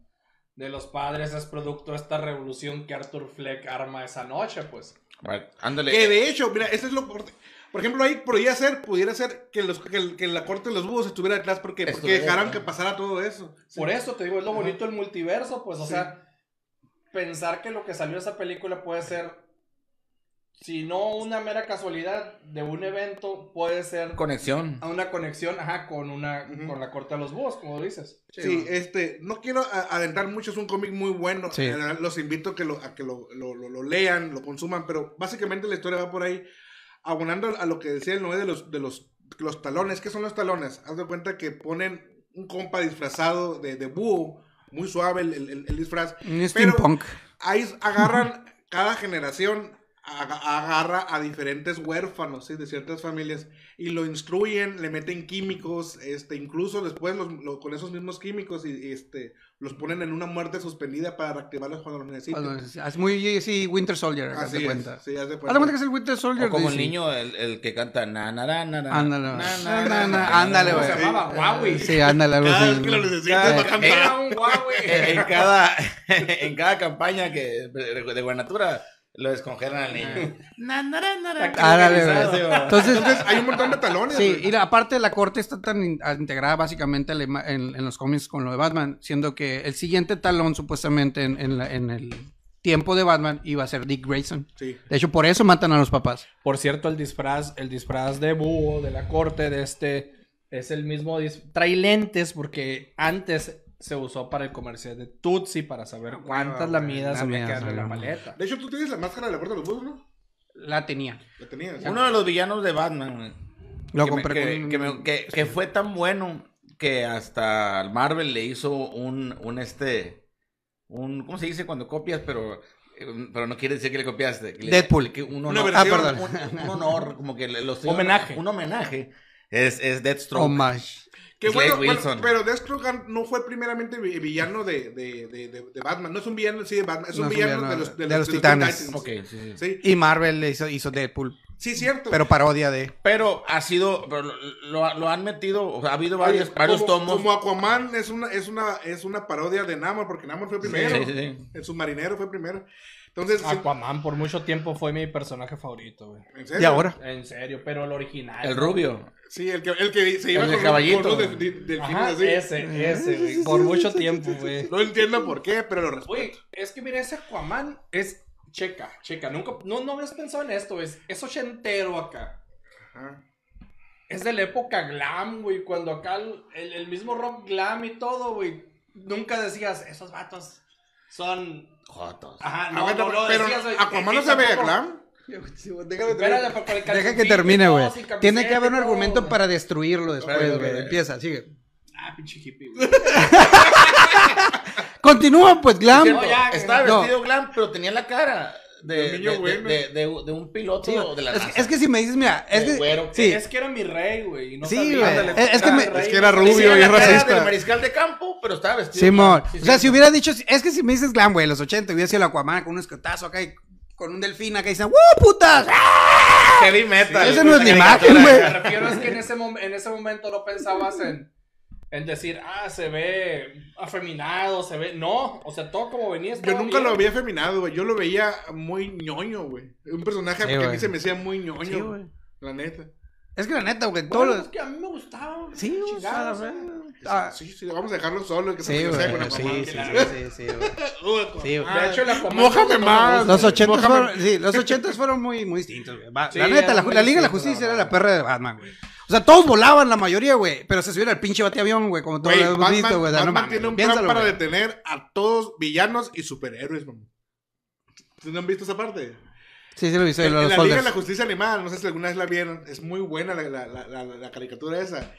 de los padres es producto de esta revolución que Arthur Fleck arma esa noche, pues. Right. Ándale. Que de hecho, mira, este es lo... Por, por ejemplo, ahí podría ser, pudiera ser que, los, que, el- que la corte de los búhos estuviera detrás porque, porque dejaran que pasara todo eso. Sí. Por eso te digo, es lo bonito del multiverso, pues, o Sí. sea, pensar que lo que salió de esa película puede ser, si no una mera casualidad de un evento, puede ser Conexión. a una conexión, ajá, con una, Ujú. con la corte de los búhos, como dices. Sí, este, no quiero adentrar mucho, es un cómic muy bueno. Sí. Eh, Los invito a que, lo, a que lo, lo- lo- lo lean, lo consuman, pero básicamente la historia va por ahí, abonando a lo que decía el Noé de los, de los, los talones. ¿Qué son los talones? Haz de cuenta que ponen un compa disfrazado de, de búho, muy suave el, el- el disfraz. Un Pero steampunk. ahí agarran cada generación agarra a diferentes huérfanos ¿sí? de ciertas familias y lo instruyen, le meten químicos, este, incluso después los- lo- con esos mismos químicos y, y, este, los ponen en una muerte suspendida para reactivarlos cuando los necesiten. Es muy, sí, Winter Soldier, haz Así de es, cuenta. sí, haz de de cuenta que es el Winter Soldier. O como el niño, el, el que canta na, na, na, na, na, Ándale, güey. Se llamaba Huawei. Sí, ándale, Cada vez que lo necesites Cada- va a cantar. Era un Huawei. En en cada, en cada campaña que, de, gubernatura lo descongelan al niño. Entonces, hay un montón de talones. Sí, y aparte la corte está tan in- a- integrada básicamente en, los cómics con lo de Batman, siendo que el siguiente talón supuestamente en, en la- en el tiempo de Batman iba a ser Dick Grayson. Sí. De hecho, por eso matan a los papás. Por cierto, el disfraz, el disfraz de búho de la corte de este es el mismo Trae lentes porque antes se usó para el comercial de Tutsi para saber cuántas lamidas había quedado en la maleta. De hecho, tú tienes la máscara de la puerta de los búhos, ¿no? La tenía. La. Uno de los villanos de Batman, güey, Lo que, me- compré que, con... que me- que- que fue tan bueno que hasta Marvel le hizo un, un este, un, ¿cómo se dice cuando copias, pero, eh, pero no quiere decir que le copiaste? Que le- Deadpool. que un honor, versión. Ah, perdón. un, un honor, como que le- lo estoy- Homenaje. Un homenaje. Es, es Deathstroke. Homage. Que Slade bueno, bueno, Wilson. pero Deathstroke no fue primeramente vi- villano de, de, de, de, de Batman. No es un villano sí de Batman, es No un es un villano villano de los, de de los, los de los Titanes. Teen Ok, Titans. sí, sí. Sí, Y Marvel le hizo, hizo Deadpool, sí, cierto. pero parodia de... Pero ha sido, pero lo, lo- lo han metido, o sea, ha habido varios, Oye, varios como, tomos. Como Aquaman es una, es una, es una parodia de Namor, porque Namor fue primero. Sí, sí, sí. El submarinero fue primero. Entonces, sí, Aquaman por mucho tiempo fue mi personaje favorito, güey. ¿en serio? Y ahora. En serio, pero el original. El rubio. Sí, el que, el que se iba El del con, caballito. con los de- de- delfines Ajá, así. ese, ese, güey. Por mucho tiempo, güey. No entiendo por qué, pero lo respeto. Güey, es que mira, ese Aquaman es. Checa, checa. Nunca. No, no habías pensado en esto, es, es ochentero acá. Ajá. Es de la época glam, güey. Cuando acá el, el- el mismo rock glam y todo, güey. Nunca decías, esos vatos son. Jotos. Ajá, Ah, no, bueno, no, no pero decías, Aquaman no se ve Deja que termine, güey. Tiene que haber un argumento para destruirlo después, güey. Empieza, sigue. Ah, pinche hippie, güey. Continúa, pues, Glam. No, ya, Estaba no. vestido glam, pero tenía la cara de, De niño de- de- bueno. de- un piloto de la Es, NASA. que- es que si me dices, mira, es que, güero. sí, Es que era mi rey, güey. y No Sí, sabía. Ándale, Es- es que era me- mi rey, es que era rubio y cara racista. del mariscal de campo, pero estaba vestido. Simón. Sí, o sea, sí. si hubiera dicho, es que si me dices Glam, güey, los 80, hubiera sido el Aquaman con un escotazo acá y con un delfín acá y dicen, ¡Woo, putas! ¡Ah! Heavy metal. Ese no es caricatura. imagen, güey. Me refiero es que en ese, mom- en ese momento no pensabas en, en decir, ah, se ve afeminado, se ve. No, o sea, todo como venía. Yo nunca bien. lo había feminado, güey. Yo lo veía muy ñoño, güey. Un personaje Sí, que a mí se me hacía muy ñoño. Sí, güey. La neta. Es que la neta, güey, Bueno, todos es los... que a mí me gustaba. Sí, o sea, la. Ah, Sí, sí, vamos a dejarlo solo. Que se Sí, con sí, sí, sí, sí, sí, güey. Uy, Sí, güey. De hecho, Aquaman Mójame todo me más. Los ochentas Mójame. fueron, sí, los ochentas fueron muy, muy distintos, güey. Sí, la neta, la, la Liga de la Justicia la era la perra de Batman, güey. O sea, todos volaban la mayoría, güey. Pero se subía al pinche bateavión, güey, como todos Güey, lo hemos Batman, visto, güey. No Batman mames, tiene un plan piénsalo, para güey. detener a todos villanos y superhéroes, mamá. ¿Ustedes no han visto esa parte? Sí, sí lo sí, En, los en la Liga de la Justicia Animada, no sé si alguna vez la vieron, es muy buena la- la- la caricatura esa.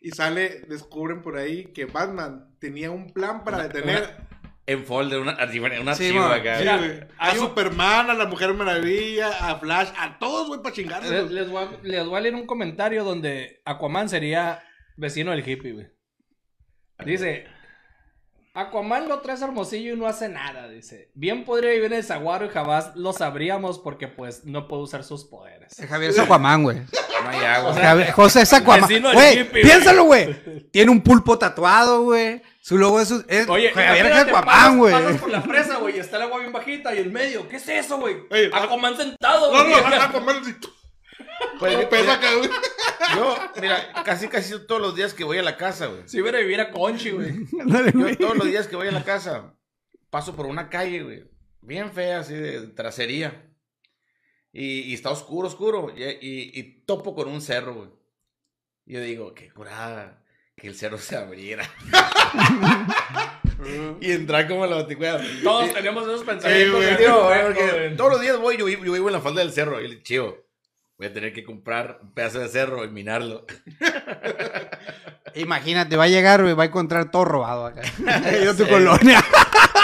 Y sale, descubren por ahí que Batman tenía un plan para detener En folder, una, archivo- un Sí, archivo man. acá. sí, Mira, güey, a Superman, a la Mujer Maravilla, a Flash, a todos, güey, para chingarse. Les, les voy a, les voy a leer un comentario donde Aquaman sería vecino del hippie, güey. Dice: Aquaman lo traes hermosillo y no hace nada, dice. Bien podría vivir en el Zaguaro y jamás lo sabríamos porque, pues, no puede usar sus poderes. El Javier es Aquaman, güey. No hay agua. José es Aquaman. Vecino del Güey, hippie, piénsalo, güey. Tiene un pulpo tatuado, güey. Su logo es... es Oye, Javier es Aquaman, güey. Pasas por la presa, güey, y está el agua bien bajita y el medio. ¿Qué es eso, güey? Oye, Aquaman sentado, no, güey. no, Aquaman así, Pues, mira, acá, güey. yo, mira, casi casi todos los días que voy a la casa, güey. Si hubiera viviera Conchi, güey. Yo todos los días que voy a la casa paso por una calle, güey. Bien fea, así de tracería. Y, y está oscuro, oscuro. Y, y- y topo con un cerro, güey. Yo digo, qué curada que el cerro se abriera. y entrar como a la baticueva. Todos tenemos esos pensamientos. de- porque todos los días voy, yo, vivo- yo vivo en la falda del cerro. Y le chivo, voy a tener que comprar un pedazo de cerro y minarlo. Imagínate, va a llegar, güey, va a encontrar todo robado acá. En tu Sí. colonia.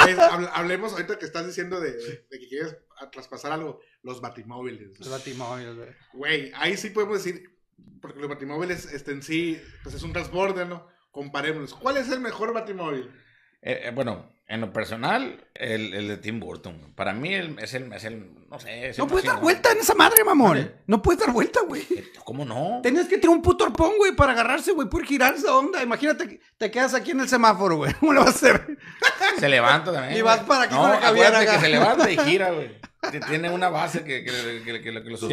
Es, hablemos ahorita que estás diciendo de, de que quieres traspasar algo, los batimóviles. Los batimóviles, güey. Güey, ahí sí podemos decir, porque los batimóviles este, en sí, pues es un transborde, ¿no? Comparémonos. ¿Cuál es el mejor batimóvil? Eh, eh, bueno, en lo personal, el, el de Tim Burton. Para mí el- es, el, es el, no sé, es el No puedes dar vuelta en esa madre, mamón. Vale. No puedes dar vuelta, güey. Eh, ¿Cómo no? Tenías que tirar un puto arpón, güey, para agarrarse, güey, por girar esa onda. Imagínate que te quedas aquí en el semáforo, güey. ¿Cómo lo vas a hacer? Se levanta también. Y vas para aquí no, con la caviar acuérdate acá. que se levanta y gira, güey. Tiene una base que, que, que, que- que lo- que lo Sí,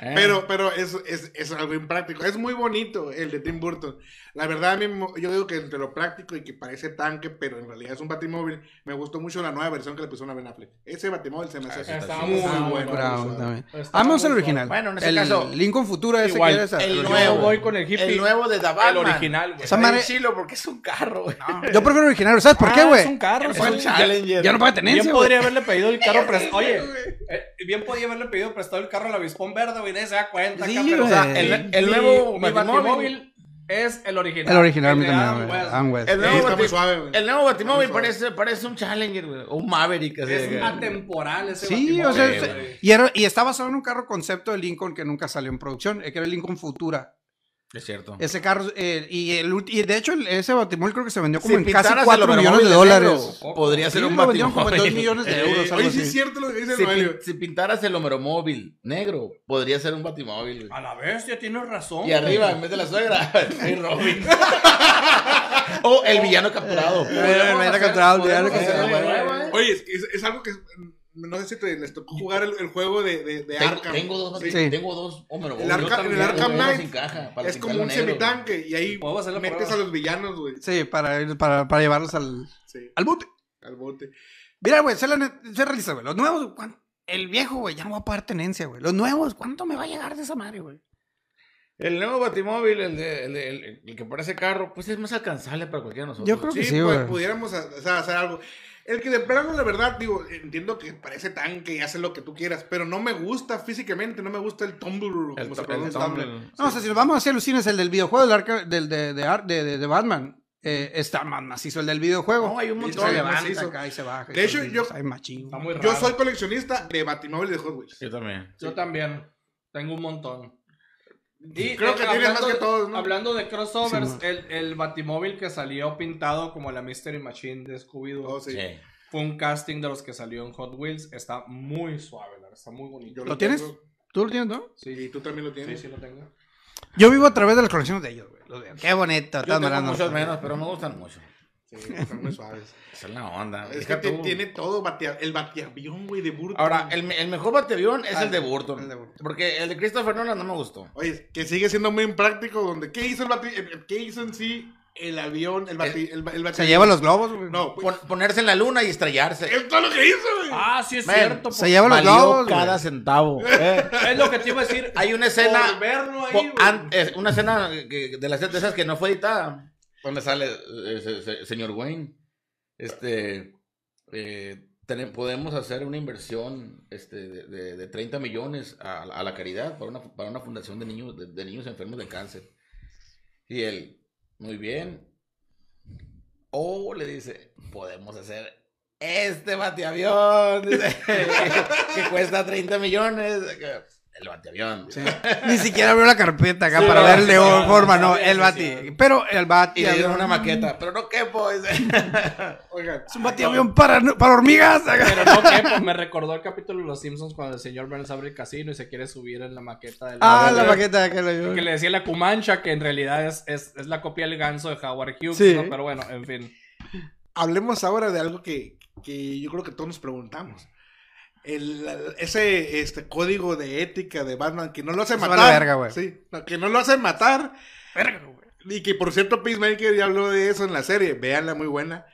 Eh. Pero, pero es, es, es algo impráctico. Es muy bonito el de Tim Burton. La verdad, a mí, mo- yo digo que entre lo práctico y que parece tanque, pero en realidad es un batimóvil, me gustó mucho la nueva versión que le pusieron a Ben Affleck. Ese batimóvil se me hace Ah, está Estaba muy muy bueno. Bravo, también. Estaba Vamos al original. Bueno, en ese el caso- Lincoln Futura ese Igual, que eres. el Yo nuevo. voy con el hippie. El nuevo de The El original, güey. Está madre- chilo porque es un carro, güey. Yo prefiero el original. ¿Sabes por qué, Ah, güey? Es un carro. Es un Challenger. Ya no paga tenencia, Bien podría haberle pedido el carro prestado. Oye, eh, bien podía haberle pedido prestado el carro al avispón verde, güey. Nadie se da cuenta. Sí, acá, pero, o sea, güey. El, el mi- nuevo mi Batimóvil. Batimóvil es el original. El original, a mí de también, Adam güey. West. Adam West. El nuevo, suave, el nuevo Batimóvil parece, parece un Challenger, güey. Un Maverick. Así Es atemporal ese Sí, Batimóvil, o sea, Sí, güey. y, era- y está basado en un carro concepto de Lincoln que nunca salió en producción, eh, que era el Lincoln Futura. Es cierto. Ese carro, eh, y, el, y de hecho el- ese batimóvil creo que se vendió como Si en casi pintaras 4 el millones de dólares. negro, Podría ser Sí, un vendieron como en Batimóvil. 2 millones de euros. Oye, sí es cierto lo que dice Si, el si pintaras el Homeromóvil negro, podría ser un Batimóvil. A la bestia, tienes razón. Y arriba, en vez de la suegra, hay Robin. o el villano capturado. el villano capturado, el villano capturado. nuevo, ¿eh? Oye, es algo que. No sé si te, les tocó jugar el, el juego de, de, de Tengo, Arkham. tengo dos, Sí. Sí. tengo dos Homeromóvil. El Arkham- Yo el también, Arkham Knight sin caja, para Es como un semitanque y ahí metes prueba. a los villanos, güey. Sí, para, para, para llevarlos al, Sí, al bote. al bote. Mira, güey, net- sé realista, güey. Los nuevos, ¿cuán- el viejo, güey, ya no va a pagar tenencia, güey. Los nuevos, ¿cuánto me va a llegar de esa madre, güey? El nuevo Batimóvil, el, de, el, de- el- el que parece carro, pues es más alcanzable para cualquiera de nosotros. Yo creo que Sí, sí, pues, güey. pudiéramos hacer algo. El que de plano, la verdad, digo, entiendo que parece tanque y hace lo que tú quieras, pero no me gusta físicamente, no me gusta el Tumblr, El como se pronuncia. Tumblr. No, o sea, si nos vamos hacia alucines, el del videojuego del arca, del, de, de, de, de- de Batman, eh, está más macizo el del videojuego. No, hay un montón. macizo. acá y se baja. De hecho. Yo soy coleccionista de Batimóvil de Hot Wheels. Yo también. Yo también. Tengo un montón. Y Creo eh, que tienes más hablando- que todos, ¿no? Hablando de crossovers, Sí, el, el Batimóvil que salió pintado como la Mystery Machine de Scooby-Doo Oh, sí. Sí. fue un casting de los que salió en Hot Wheels. Está muy suave, la verdad, está muy bonito. Yo ¿Lo tienes? tengo. ¿Tú lo tienes, no? Sí, Y tú también lo sí, tienes. sí lo tengo. Yo vivo a través de las colecciones de ellos, güey. Qué bonito. Yo tengo muchos menos, pero me gustan mucho. Sí, están muy suaves. Esa es la onda. Es que te- tiene todo, batea- el batiavión, güey, de Burton. Ahora, el, el mejor bateavión es Ah, el de Burton. el de Burton. Porque el de Christopher Nolan no me gustó. Oye, que sigue siendo muy impráctico, donde, ¿qué hizo el qué hizo en sí el avión, el bati, el, el Se lleva los globos, güey. No, Pon- ponerse en la luna y estrellarse. es todo lo que hizo, güey. Ah, sí es Man, cierto. se lleva los globos, cada güey. centavo. eh. Es lo que te iba a decir. Hay una escena. Por verlo ahí, güey. an- es una escena de las de esas que no fue editada. Donde sale eh, se- se- señor Wayne. Este. eh, tene- podemos hacer una inversión este, de, de- de 30 millones a, la caridad para una, para una fundación de niños, de, niños enfermos de cáncer. Y él, muy bien. O le dice, podemos hacer este bateavión que cuesta 30 millones. El bateavión. Sí. Ni siquiera abrió la carpeta acá Sí, para no, ver de no, forma, no el bati. Pero el bati. Y le dieron una maqueta, pero no quepo. dice. Oigan, Es un batiavión para, para hormigas. Pero no, que pues, me recordó el capítulo de Los Simpsons cuando el señor Burns abre el casino y se quiere subir en la maqueta del. Ah, la maqueta de aquel avión. Que le decía la Cumancha, que en realidad es, es, es la copia del ganso de Howard Hughes, Sí. ¿no? Pero bueno, en fin. hablemos ahora de algo que, que yo creo que todos nos preguntamos. El, ese este código de ética de Batman que no lo hace Eso matar. vale verga, güey. Sí, no, que no lo hace matar. Verga, güey. Y que por cierto, Peacemaker ya habló de eso en la serie. Véanla, muy buena.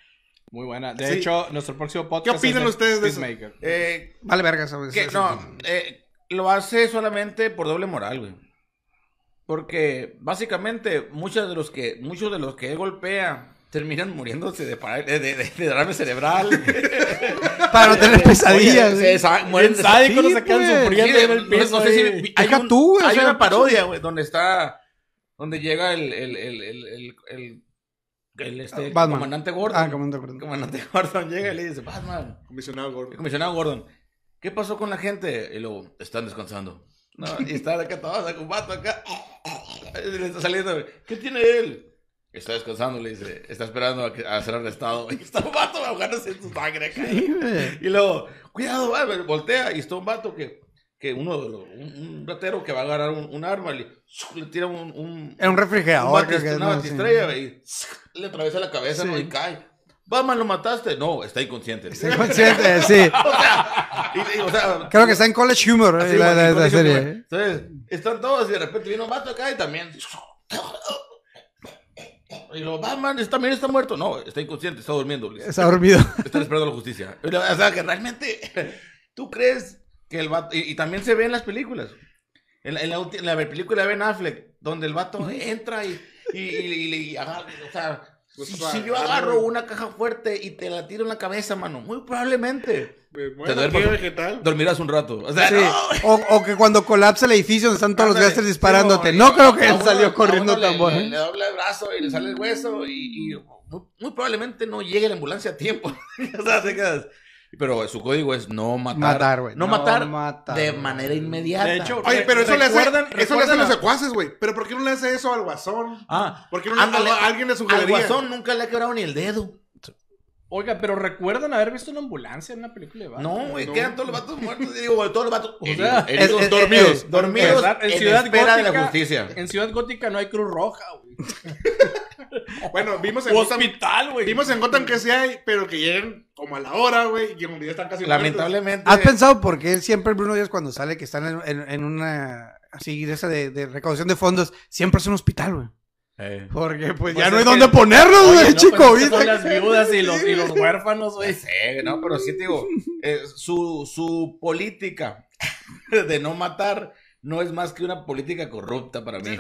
Muy buena. De Sí. hecho, nuestro próximo podcast. opinan es de ustedes de eso? Peacemaker. Eh, Vale verga que, eso- no, eh, lo hace solamente por doble moral, güey. Porque básicamente muchos de los que muchos de los que él golpea terminan muriéndose de, de, de- de derrame cerebral. Para no tener pesadillas. Oye, se mueren de- sádico, no se quedan sufriendo Sí, en el no- piso. no sé si ahí. vi- hay, Deja un- tú, güey, o hay sea, una parodia, güey, donde está, donde llega el, el, el, el, el, el- el, este, Batman. comandante Gordon. Ah, como no te El acuerdas. comandante Gordon llega y le dice, Batman, Comisionado Gordon. comisionado Gordon, ¿qué pasó con la gente? Y luego, están descansando. No, y está acá todo, con un vato acá. Y le está saliendo, ¿qué tiene él? Está descansando, le dice, está esperando a, que- a ser arrestado. Y está un vato ahogándose en su sangre. Y luego, cuidado, va, voltea. Y está un vato que, que uno, de los- un, un ratero que va a agarrar un, un arma le, le tira un, un, un un refrigerador. creo que es, una ¿no? Sí. batistrella y le atraviesa la cabeza Sí. ¿no? y cae. Batman, ¿lo mataste? No, está inconsciente. Sí, consciente, sí. Y- y, o sea, Creo que está en College Humor, así, la, serie. güey. Entonces, están todos y de repente viene un vato acá y también. Y lo, Batman está- también está muerto. No, está inconsciente, está durmiendo. dice. Está dormido. Están esperando la justicia. O sea, que realmente, ¿tú crees que el vato... Y, y también se ve en las películas. En, la- en la, en la película de Ben Affleck, donde el vato entra y, y, y- y- y agarra- o sea, Pues, si, si yo agarro una caja fuerte y te la tiro en la cabeza, mano, muy probablemente Me Te vegetal. dormirás un rato. O sea, Sí. no, O, o que cuando colapsa el edificio donde están todos los Ándale, sí, disparándote. No a- creo que a él salió a corriendo tan bueno. le, le dobla el brazo y le sale el hueso y, y muy, muy probablemente no llegue la ambulancia a tiempo. o sea, te quedas- Pero su código es no matar. No, No matar, matar, de manera inmediata. De hecho, Oye, pero eso le hace, ¿Recuerdan- eso le hacen recuerdan los a- secuaces, güey. Pero ¿por qué no le hace eso al guasón? Ah, ¿Por qué no le ándale, a, a alguien de su al guasón nunca le ha quebrado ni el dedo. Oiga, pero ¿recuerdan haber visto una ambulancia en una película de Batman? No, güey, no. quedan todos los vatos muertos. Digo, güey, todos los vatos O sea, heridos, es- es- dormidos, es- dormidos ¿verdad? en, En Ciudad espera de la Gótica- justicia. En Ciudad Gótica no hay Cruz Roja, güey. Bueno, vimos en Gotham, Hospital, güey. vimos en Gotham que sí hay, pero que lleguen como a la hora, güey, y en realidad están casi Lamentablemente. ¿Has pensado por qué siempre el Bruno Díaz cuando sale que están en, en- en una así de esa de, de recaudación de fondos siempre es un hospital, güey? Eh. Porque pues, Pues ya no hay dónde ponerlos, güey, no, chico, pues. Son las viudas y los, y los huérfanos, güey. Sí, no, pero sí te digo, eh, su, su política de no matar no es más que una política corrupta para mí.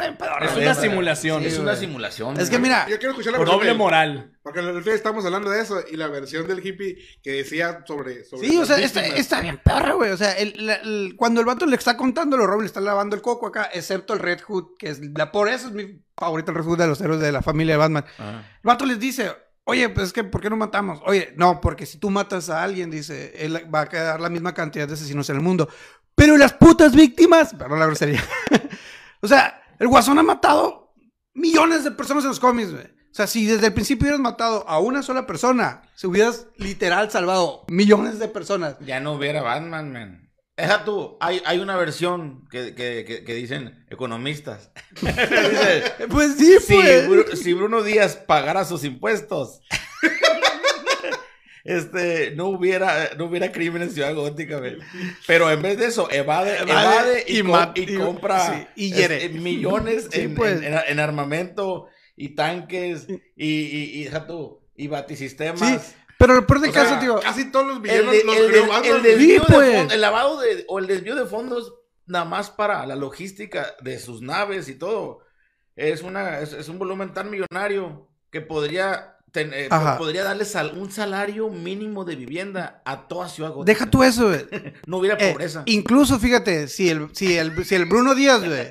Es una simulación. Sí, es una simulación. Es que mira, Yo quiero escuchar la Por doble del- moral. Porque el otro día estábamos hablando de eso y la versión del hippie que decía sobre. sobre Sí, o sea, está, está bien perra, güey. O sea, el- la- el- cuando el vato le está contando, los Robin le están lavando el coco acá, excepto el Red Hood, que es la por eso es mi favorito el Red de los héroes de la familia de Batman. Ajá. El vato les dice, oye, pues es que, ¿por qué no matamos? Oye, no, porque si tú matas a alguien, dice, él va a quedar la misma cantidad de asesinos en el mundo. Pero las putas víctimas, perdón la grosería. o sea, el guasón ha matado millones de personas en los cómics, güey. O sea, si desde el principio hubieras matado a una sola persona, se hubieras literal salvado millones de personas. Ya no hubiera Batman, man. Deja tú, hay, hay una versión que, que, que, que dicen economistas. Dice, Pues sí, si, pues. Bru- si Bruno Díaz pagara sus impuestos, este, no hubiera, no hubiera crimen en Ciudad Gótica, güey. Pero en vez de eso, evade, Evade y, y com- y compra sí, y hiere. este, millones Sí, en, pues. en- en- en armamento y tanques y, y, y, deja tú, y batisistemas. Sí, pero el peor de O sea, caso, tío. Casi todos los El, villanos de- los el creó el desvío Sí, pues. de fondos, el lavado de, o el desvío de fondos nada más para la logística de sus naves y todo. Es una es, es un volumen tan millonario que podría ten- eh, podría darle sal- un salario mínimo de vivienda a toda Ciudad Gótica. Deja tú eso, güey. No hubiera Eh, pobreza. incluso, fíjate, si el, si el, si el Bruno Díaz, güey,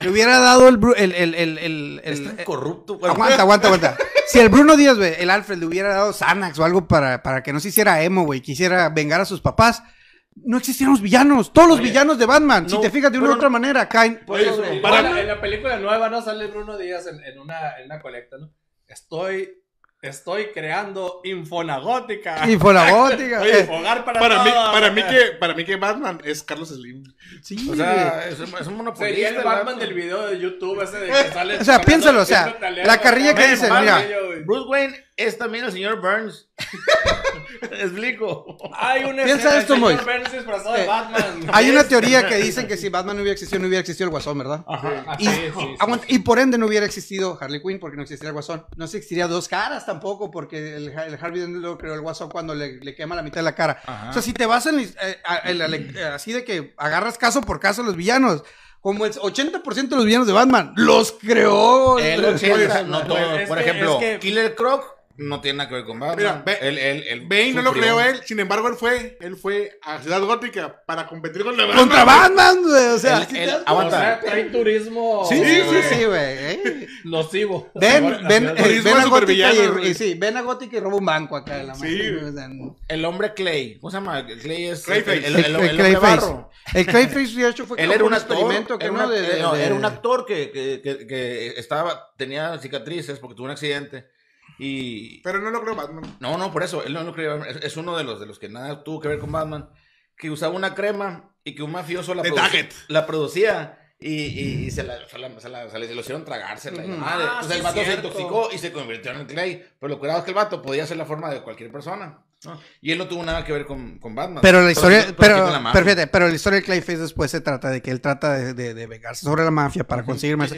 le hubiera dado el, el, el, el, el- es el- tan eh, corrupto. güey. aguanta, aguanta, aguanta. Si el Bruno Díaz, güey, el Alfred, le hubiera dado Xanax o algo para, para que no se hiciera emo, güey, quisiera vengar a sus papás, no existieran los villanos. Todos los Oye, villanos de Batman, si te fijas de una u otra manera, caen. Por Oye, eso, sí, En para- la, en la película nueva, ¿no? Sale Bruno Díaz en, en una, en una colecta, ¿no? Estoy, estoy creando Infonagótica. Y fue la gótica. Oye, Hogar para, Para mí, todos. para, mí que, para mí que Batman es Carlos Slim. Sí, o sea, es, un- es un monopolista. Sería el Batman del video de YouTube ese de que sale. O sea, piénsalo, o sea, la carrilla que dice, Batman, mira. Bruce Wayne es también el señor Burns. Explico. Hay una Piensa escena, esto, el señor. Burns disfrazado de Eh, Batman. hay una teoría que dicen que si Batman no hubiera existido, no hubiera existido el Guasón, ¿verdad? Ajá, Y, sí, sí, sí. aguanta, y por ende no hubiera existido Harley Quinn porque no existiría el Guasón. No se existiría dos caras tampoco porque el, el Harvey Dent lo creó el Guasón cuando le, le quema la mitad de la cara. Ajá. O sea, si te vas en, eh, a- eh, así de que agarras caso por caso a los villanos, como el 80% de los villanos de Batman los creó. El 80, Pues, no pues, todo. Por que- ejemplo, es que- Killer Croc no tiene nada que ver con Batman. Mira, Ba- él, él, él Bane no lo creó él, sin embargo él fue, él fue a Ciudad Gótica para competir con la Contra Batman, güey. O sea, Él- ¿sí él- te das O aguanta. sea, trae turismo Sí, sí, sí, güey. sí, güey. eh. nocivo. Ven, ven, eh, ven a de Gótica y, sí, ven a Gótica y roba un banco acá en la Sí, madre, güey. güey, o sea, El hombre Clay. ¿Cómo se llama? El Clay es. Clayface. El, el, El, el- el el hombre Clayface. barro. El Clayface, de hecho, fue Él como era un un actor. experimento que era, no una- de, de- no, de- era un actor que, que, que, que estaba, tenía cicatrices porque tuvo un accidente. Y. Pero no lo creó Batman. No, no, por eso. Él no lo creyó. Es, es uno de los, de los que nada tuvo que ver con Batman. Que usaba una crema y que un mafioso la, produ- producía. Y, y, y se, la, se, la, se, la- se le- se lo hicieron tragársela. y madre. Ah, Entonces sí, el vato se intoxicó y se convirtió en el Clay. Pero lo curado es que el vato podía hacer la forma de cualquier persona. ¿no? Y él no tuvo nada que ver con, con Batman. Pero la historia, pero, con la pero fíjate, pero la historia de Clayface después se trata de que él trata de, de, de vengarse sobre la mafia para conseguir más.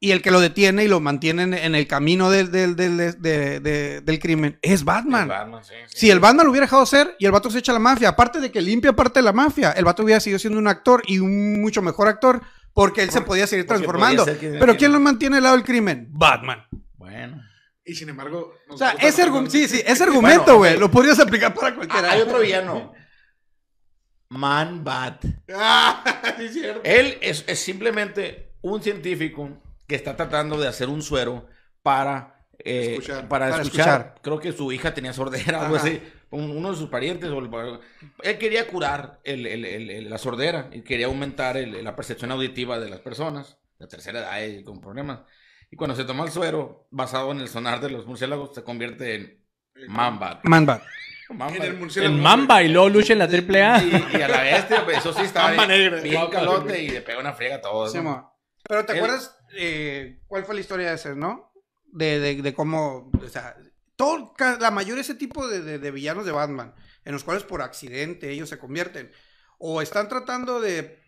Y el que lo detiene y lo mantiene en, el camino del, del, del, de- de- del crimen es Batman. El Batman, sí, sí. Si el Batman lo hubiera dejado ser y el vato se echa a la mafia, aparte de que limpia parte de la mafia, el vato hubiera seguido siendo un actor y un mucho mejor actor porque él se podía seguir transformando. podía ser quien- Pero ¿quién lo mantiene al lado del crimen? Batman. Bueno. Y sin embargo. O sea, ese, argu- sí, sí, ese argumento, Bueno, güey, ok. lo podrías aplicar para cualquiera. Hay otro villano. Man Bat. Ah, sí, es cierto. Él es, es simplemente un científico que está tratando de hacer un suero para, eh, Escuchar. para, Para escuchar. escuchar. Creo que su hija tenía sordera, algo Ajá. así. Un- uno de sus parientes. o el- él quería curar el- el- el- el- la sordera y quería aumentar el- la percepción auditiva de las personas de tercera edad y con problemas. Y cuando se toma el suero, basado en el sonar de los murciélagos, se convierte en. Man Bat. Man En el murciélago. En Mamba y luego lucha en la triple A. Y, y a la bestia, pues, eso sí estaba Mamba bien, negra. bien calote y le pega una friega a todos. Sí, ¿no? Pero ¿te Él- acuerdas eh, cuál fue la historia de ese, no? De, de, de cómo, o sea, todo, la mayoría de ese tipo de, de- de villanos de Batman, en los cuales por accidente ellos se convierten, o están tratando de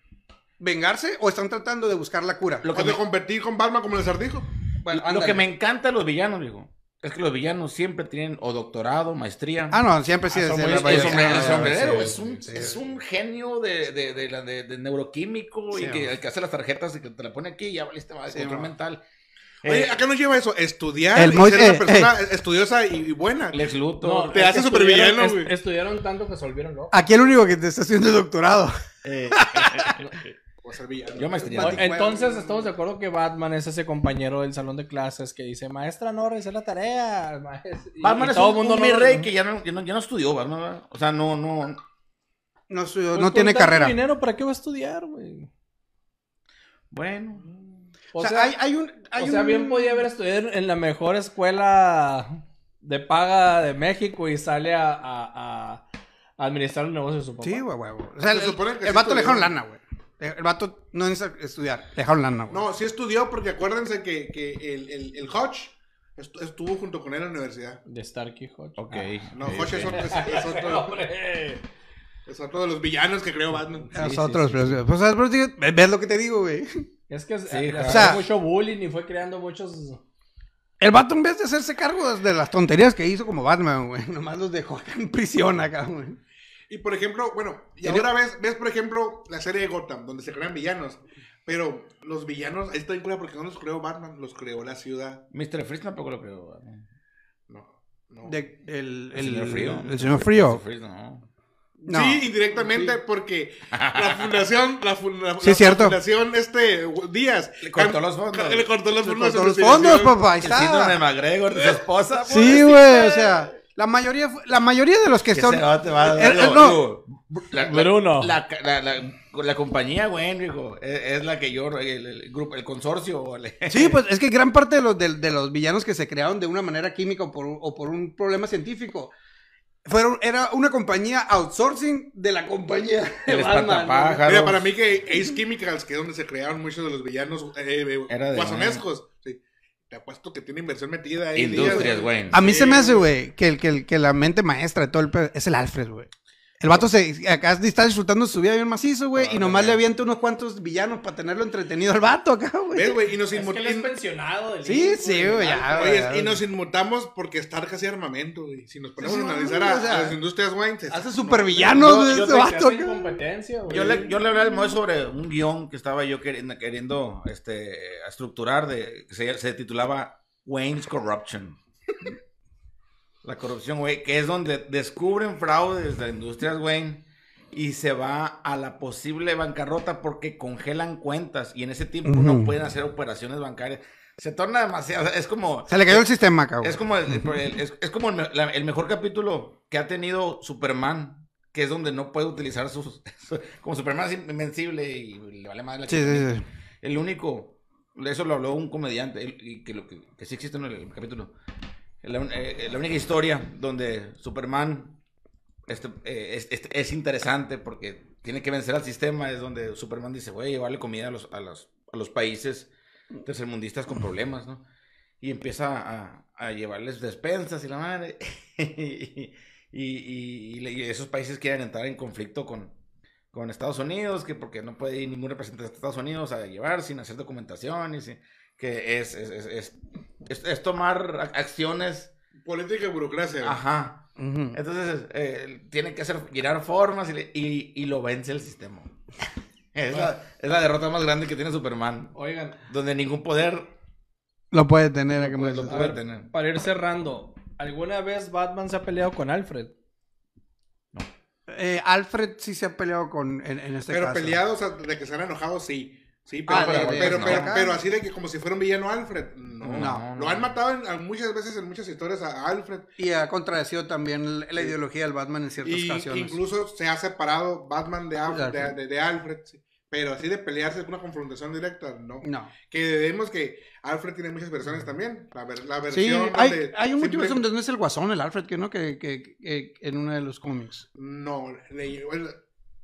vengarse o están tratando de buscar la cura. Lo O que, de me, competir con Batman como el acertijo. Bueno, lo que me encanta de los villanos, digo, es que los villanos siempre tienen o doctorado, maestría. Ah, no, siempre sí. Ah, es- sombrero, un, sí. es un genio de, de, de, la- de- de neuroquímico Sí, y que, el que hace las tarjetas y que te la pone aquí y ya valiste más Sí, control mental. Oye, Eh, ¿a qué nos lleva eso? Estudiar El y ser una eh, persona estudiosa y, buena. Lex Luthor. No, Te hace supervillano, estudiaron- güey. es- Estudiaron tanto que se volvieron locos. Aquí el único que te está haciendo el doctorado. O ser villano. yo maestría. O- Entonces estamos de acuerdo que Batman es ese compañero del salón de clases que dice, maestra no realicé la tarea. maes-". Y- Batman y es todo un, mundo un no- mi rey que ya no, ya no, ya no estudió, Batman, ¿verdad? O sea, no, no, No, estudió- Pues no tiene carrera. dinero, ¿para qué va a estudiar, güey? bueno. O, O sea, sea, hay, hay un... hay o sea, un- bien podía haber estudiado en la mejor escuela de paga de México y sale a, a- a administrar los negocios de su papá. Sí, güey, güey. güey. O sea, Se el, supone que el sí vato le dejaron lana, güey. El vato no necesita estudiar. Dejaron lana, güey. No, sí estudió porque acuérdense que, que el, el, el Hodge estu- estuvo junto con él en la universidad. De Starkey Hodge. Ok. Ah. No, Hodge es otro, es, es otro, Hombre. es otro de los villanos que creó Batman. Nosotros, sí, sí, pero, pues, pero digo, ves lo que te digo, güey. Es que Sí, le o hacía sea- mucho bullying y fue creando muchos... El vato, en vez de hacerse cargo de las tonterías que hizo como Batman, güey, nomás los dejó en prisión acá, güey. Y por ejemplo, bueno, y Sería- ahora ves, ves por ejemplo la serie de Gotham, donde se crean villanos. Pero los villanos, ahí está en cura porque no los creó Batman, los creó la ciudad. Mr. Freeze tampoco lo creo. Batman. No, no. De- el, El señor Frío. El señor Frío. Mr. Freeze, no. No. Sí, indirectamente porque la fundación, la, fun- la- Sí, la cierto. fundación este Díaz Le cortó los fondos. Le cortó los Le fondos. cortó de los fondos, papá, El síndrome de. McGregor de su esposa. Sí, güey, o sea, la mayoría, la mayoría de los que va, va, Eh, no. la, la- Bruno. La, compañía, güey, digo, es, es la que yo, el, el grupo, el consorcio. le- Sí, pues es que gran parte de los, de, de los villanos que se crearon de una manera química o por, un- o por un problema científico fueron, era una compañía outsourcing de la compañía de El Batman. Mira, para mí que Ace Chemicals, que es donde se crearon muchos de los villanos eh, eh, guasonescos. Te apuesto que tiene inversión metida ahí. Industrias, güey. A mí se me hace, güey. güey, que, el, que, el- que la mente maestra de todo el pedo es el Alfred, güey. El vato se, acá está disfrutando su vida bien macizo, güey, y nomás le avienta unos cuantos villanos para tenerlo entretenido al vato acá, güey. ¿Ves, güey? Y nos Es que él es inmutamos. pensionado del Sí, sí, güey, ya, Oye, y nos inmutamos porque estar casi armamento, güey. Si nos ponemos Sí, a analizar a, o sea, a las industrias se- Hace supervillanos, Yo- güey, yo ese te- vato Hacen acá. competencia, güey. Yo le, yo le hablé al Moy sobre un guion que estaba yo queriendo, queriendo este, estructurar, de, que se, se titulaba Wayne's Corruption. La corrupción, güey, que es donde descubren fraudes de Industrias Wayne y se va a la posible bancarrota porque congelan cuentas y en ese tiempo no pueden hacer operaciones bancarias. Se torna demasiado, es como... Se le cayó el sistema, cabrón. Es como, el, el- es, es como el, me- la- el mejor capítulo que ha tenido Superman, que es donde no puede utilizar sus... Como Superman es invencible y le vale más la Sí, sí, sí. El único, eso lo habló un comediante, y que, lo que, que sí existe en el capítulo. La, eh, la única historia donde Superman este, eh, es, es- es interesante porque tiene que vencer al sistema es donde Superman dice, voy a llevarle comida a los, a los, a los países tercermundistas con problemas, ¿no? Y empieza a, a llevarles despensas y la madre. y, y- y y esos países quieren entrar en conflicto con, con Estados Unidos, que porque no puede ir ningún representante de Estados Unidos a llevar sin hacer documentación, y sin- que es, es, es, es- es- es tomar ac- acciones. Política y burocracia. Ajá. Entonces, eh, tiene que hacer, girar formas y, le- y, y lo vence el sistema. es, la, es la derrota más grande que tiene Superman, Oigan, donde ningún poder Lo puede tener. a que lo puede ver, tener. para ir cerrando, ¿alguna vez Batman se ha peleado con Alfred? Eh, Alfred sí se ha peleado con, en, en este Pero caso. peleados, o sea, de que se han enojado, sí. Sí, pero, Ah, de- pero, de- pero, no. pero, pero así de que como si fuera un villano Alfred. No. No, Lo no. han matado en- a- muchas veces en muchas historias a Alfred. Y ha contradecido también la, la ideología del Batman en ciertas Y ocasiones. incluso se ha separado Batman de, Alfred, De de, Alfred. de- de Alfred. sí. Pero así de pelearse una confrontación directa, no. No. Que vemos que Alfred tiene muchas versiones también. La, ver- la Sí, versión hay, donde hay un simple- multiverso donde no es el guasón, el Alfred, que no, que, que, que- en uno de los cómics. No, le,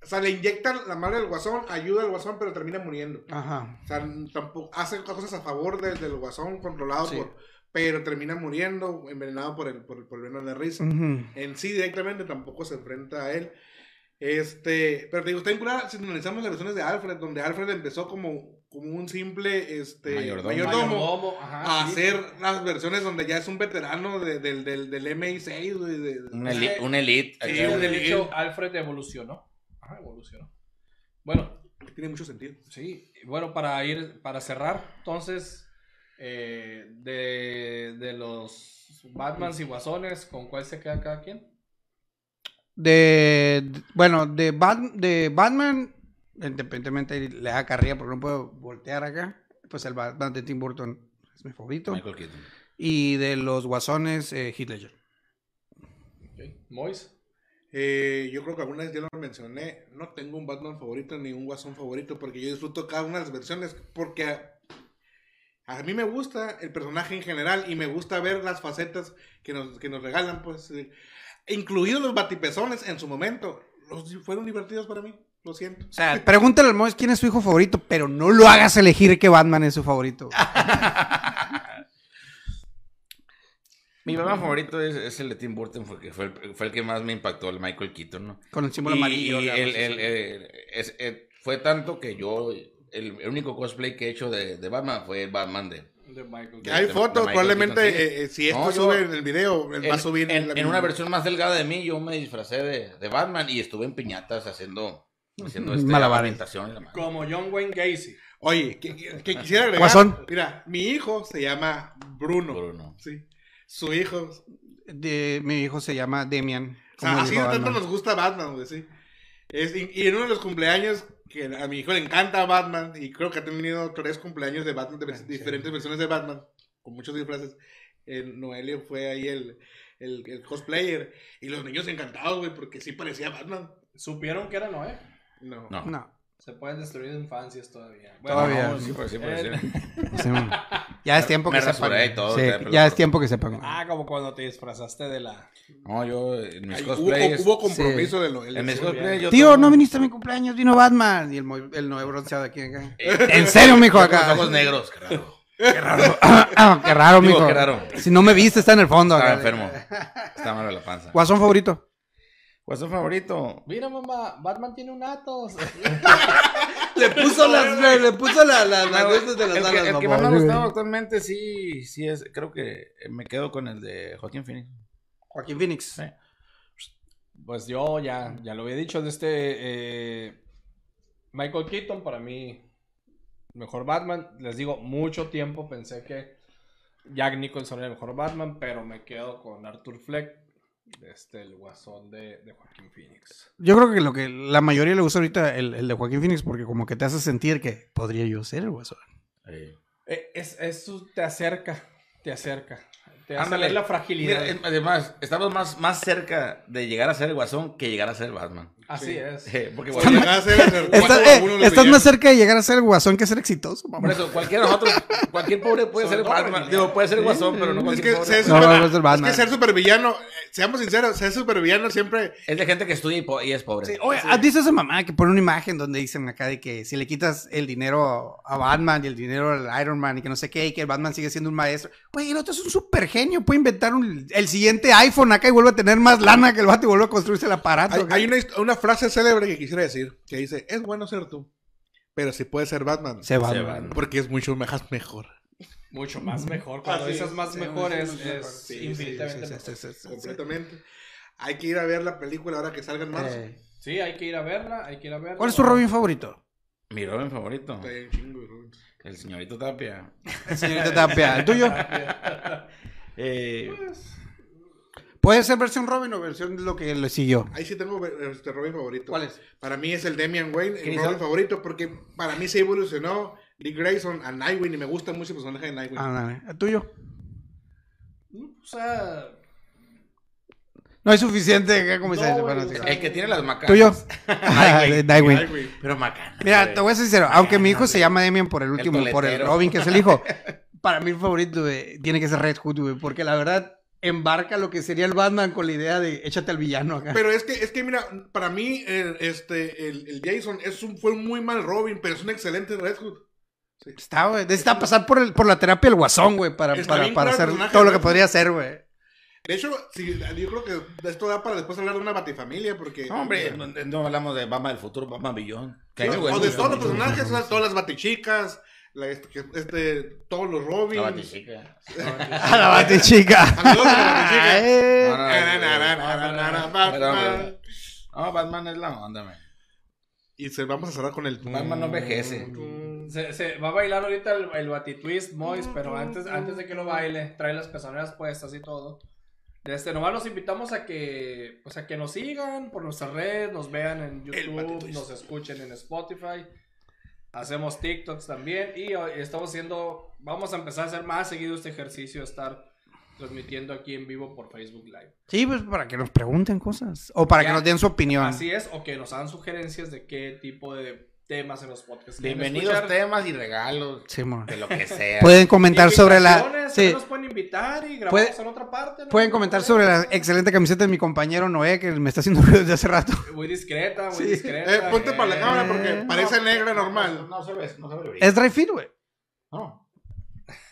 o sea, le inyectan la madre del guasón, ayuda al guasón, pero termina muriendo. Ajá. O sea, tampoco hace cosas a favor de- del guasón controlado Sí. por. Pero termina muriendo, envenenado por el, por, el- por el veneno de risa. En sí, directamente tampoco se enfrenta a él. Este, pero te digo, está vinculada, si analizamos las versiones de Alfred, donde Alfred empezó como, como un simple este, Mayordomo. mayordomo, Mayordomo, ajá, a sí. hacer las versiones donde ya es un veterano de- del, del, del MI6, güey, de- de- Un, eli- un elite. Sí, un elite. hecho, Alfred evolucionó. Ajá, evolucionó. Bueno, tiene mucho sentido. sí, bueno, para ir, para cerrar, entonces, eh, de, de los Batmans y Guasones, ¿con cuál se queda cada quien? De, de- bueno, de, Bat- de Batman, independientemente le da carrilla porque no puedo voltear acá, pues el Batman de Tim Burton es mi favorito. Michael Keaton. Y de los guasones, eh, Heath Ledger. Ok, Mois. Eh, yo creo que alguna vez ya lo mencioné. No tengo un Batman favorito ni un Guasón favorito porque yo disfruto cada una de las versiones. Porque a, a mí me gusta el personaje en general y me gusta ver las facetas que nos, que nos regalan. Pues, eh, incluidos los batipezones en su momento. Los, fueron divertidos para mí. Lo siento. O sea, pregúntale al Mois quién es su hijo favorito, pero no lo hagas elegir que Batman es su favorito. Mi Batman favorito es, es el de Tim Burton, porque fue el, fue el que más me impactó, el Michael Keaton, ¿no? Con el símbolo Y- amarillo. y el- el- el- es- eh, fue tanto que yo, el, el único cosplay que he hecho de, de Batman fue el Batman de... De Michael. Hay de- fotos, de Michael probablemente Keaton, sí. eh, eh, si esto No, yo- sube en el video, él va a En, subir en- la en una versión más delgada de mí, yo me disfracé de, de Batman y estuve en piñatas haciendo, haciendo este, ambientación y la. Como John Wayne Gacy. Oye, que, que- que quisiera agregar. Guasón. Mira, mi hijo se llama Bruno. Bruno. Sí. Su hijo. De, mi hijo se llama Demian. O sea, así de tanto nos gusta Batman, güey, sí. Es- y, y en uno de los cumpleaños, que a mi hijo le encanta Batman, y creo que ha tenido tres cumpleaños de Batman, de vers- diferentes versiones de Batman, con muchos disfraces. El Noelio fue ahí el, el, el cosplayer, y los niños encantados, güey, porque sí parecía Batman. ¿Supieron que era Noé? No. No. No. Se pueden destruir infancias todavía. Todavía. No, sí, sí, pues, Eh, sí. Sí, ya es tiempo que y todo, Sí, ya, es tiempo que sepan. Ah, como cuando te disfrazaste de la... No, yo en mis cosplays... hubo compromiso de Noelio. En mis cosplays yo Tío, tengo- no viniste a mi cumpleaños, vino Batman. Y el, mo- el nuevo bronceado aquí acá. En serio, mijo, Con los acá. ojos negros, qué raro. Qué raro. Qué raro, Digo, mijo. qué raro. Si no me viste, está en el fondo. Estaba acá. enfermo. Estaba mal de la panza. Guasón favorito. ¿Cuál es tu favorito? Mira, mamá, Batman tiene un Atos. Le puso las, le, le puso la- la- las veces de las el que, alas, el que más me ha gustado actualmente sí, sí es, creo que me quedo con el de Joaquín Phoenix. Joaquín Phoenix. Sí. Pues yo ya, ya lo había dicho de este eh, Michael Keaton, para mí, mejor Batman. Les digo, mucho tiempo pensé que Jack Nicholson era el mejor Batman, pero me quedo con Arthur Fleck, este, el guasón de, de Joaquín Phoenix. Yo creo que lo que la mayoría le gusta ahorita el, el de Joaquín Phoenix porque como que te hace sentir que podría yo ser el guasón. Sí. Eh, Es, eso te acerca, te acerca. Te hace Ándale. la fragilidad. Mira, es- además, estamos más, más cerca de llegar a ser el guasón que llegar a ser el Batman. Así Sí. es. Eh, Porque Por llegar a ser el- Estás, eh, más cerca de llegar a ser el guasón que ser exitoso, mamá. por eso, cualquiera de nosotros, cualquier pobre puede ser el Batman. Digo, puede ser el guasón, Sí, pero no Es cualquier que pobre. ser, super- no, no es es que ser supervillano, eh, seamos sinceros, ser supervillano siempre Es de gente que estudia y, po- y es pobre. Sí, oye, ¿has visto esa mamá que pone una imagen donde dicen acá de que si le quitas el dinero a Batman y el dinero al Iron Man y que no sé qué, y que el Batman sigue siendo un maestro? Güey, el otro es un super genio, puede inventar un- el siguiente iPhone acá y vuelve a tener más lana que el vato y vuelve a construirse el aparato. Hay, una, una frase célebre que quisiera decir, que dice, es bueno ser tú, pero si puedes ser Batman, Se Batman. va. porque es mucho más mejor. Mucho más mejor. Cuando Así dices es. más Sí, mejor sí, es, sí, infinitamente sí, sí, mejor. sí, sí, sí. Completamente. Hay que ir a ver la película ahora que salga en marzo. Eh, Sí, hay que ir a verla, hay que ir a verla. ¿Cuál es tu Robin favorito? Mi Robin favorito. Está bien chingo, bro. El señorito Tapia. Tapia, ¿el tuyo? Eh, Puede ser versión Robin o versión de lo que le siguió. Ahí sí tengo este Robin favorito. ¿Cuál es? Para mí es el Damian Wayne, el Robin favorito, porque para mí se evolucionó Dick Grayson a Nightwing y me gusta mucho el personaje de Nightwing. Ah, dale. ¿El tuyo? O sea, No hay suficiente acá como No, el que tiene las macas. ¿Tuyo? Nightwing. Nightwing. Nightwing. Pero macana. Mira, te voy a ser sincero, aunque mi hijo se llama Demian por el El último, por el. Robin, que es el hijo, para mí el favorito güey, tiene que ser Red Hood, güey, porque la verdad embarca lo que sería el Batman con la idea de échate al villano acá. Pero es que, es que mira, para mí el, este, el, el Jason es un, fue un muy mal Robin, pero es un excelente Red Hood. Está, güey, necesita pasar por, el, por la terapia del guasón, güey, para, Está para, para hacer todo lo que podría hacer, güey. De hecho, sí, yo creo que esto da para después hablar de una batifamilia, porque... No, hombre, no, no hablamos de Batman del futuro, Batman Billón. O de todos los personajes, o sea, todas las batichicas, la, este, este, todos los Robins. La Batichica. A la batichica. A la batichica. No, Batman. No, Batman es la onda, man. Y se, vamos a cerrar con el... Batman no envejece. se, se va a bailar ahorita el, el Batitwist Mois, pero antes, antes de que lo baile, trae las pezoneras puestas y todo. Este, nomás los invitamos a que, pues a que nos sigan por nuestras redes, nos vean en YouTube, nos escuchen en Spotify. Hacemos TikToks también y hoy estamos haciendo, vamos a empezar a hacer más seguido este ejercicio, de estar transmitiendo aquí en vivo por Facebook Live. Sí, pues para que nos pregunten cosas. O para Ya. que nos den su opinión. Así es, o que nos hagan sugerencias de qué tipo de temas en los podcasts. Bienvenidos escuchar. temas y regalos. Sí. De lo que sea. Pueden comentar sobre la. Sí, nos pueden invitar y grabamos Puede- en otra parte. ¿no? pueden comentar sobre la excelente camiseta de mi compañero Noé, que me está haciendo ruido desde hace rato. Muy discreta, muy Sí. discreta. Eh, ponte para la eh. cámara porque Eh, parece No, negra no, normal. No, no se ve, no se ve. Es dry fit, güey. No.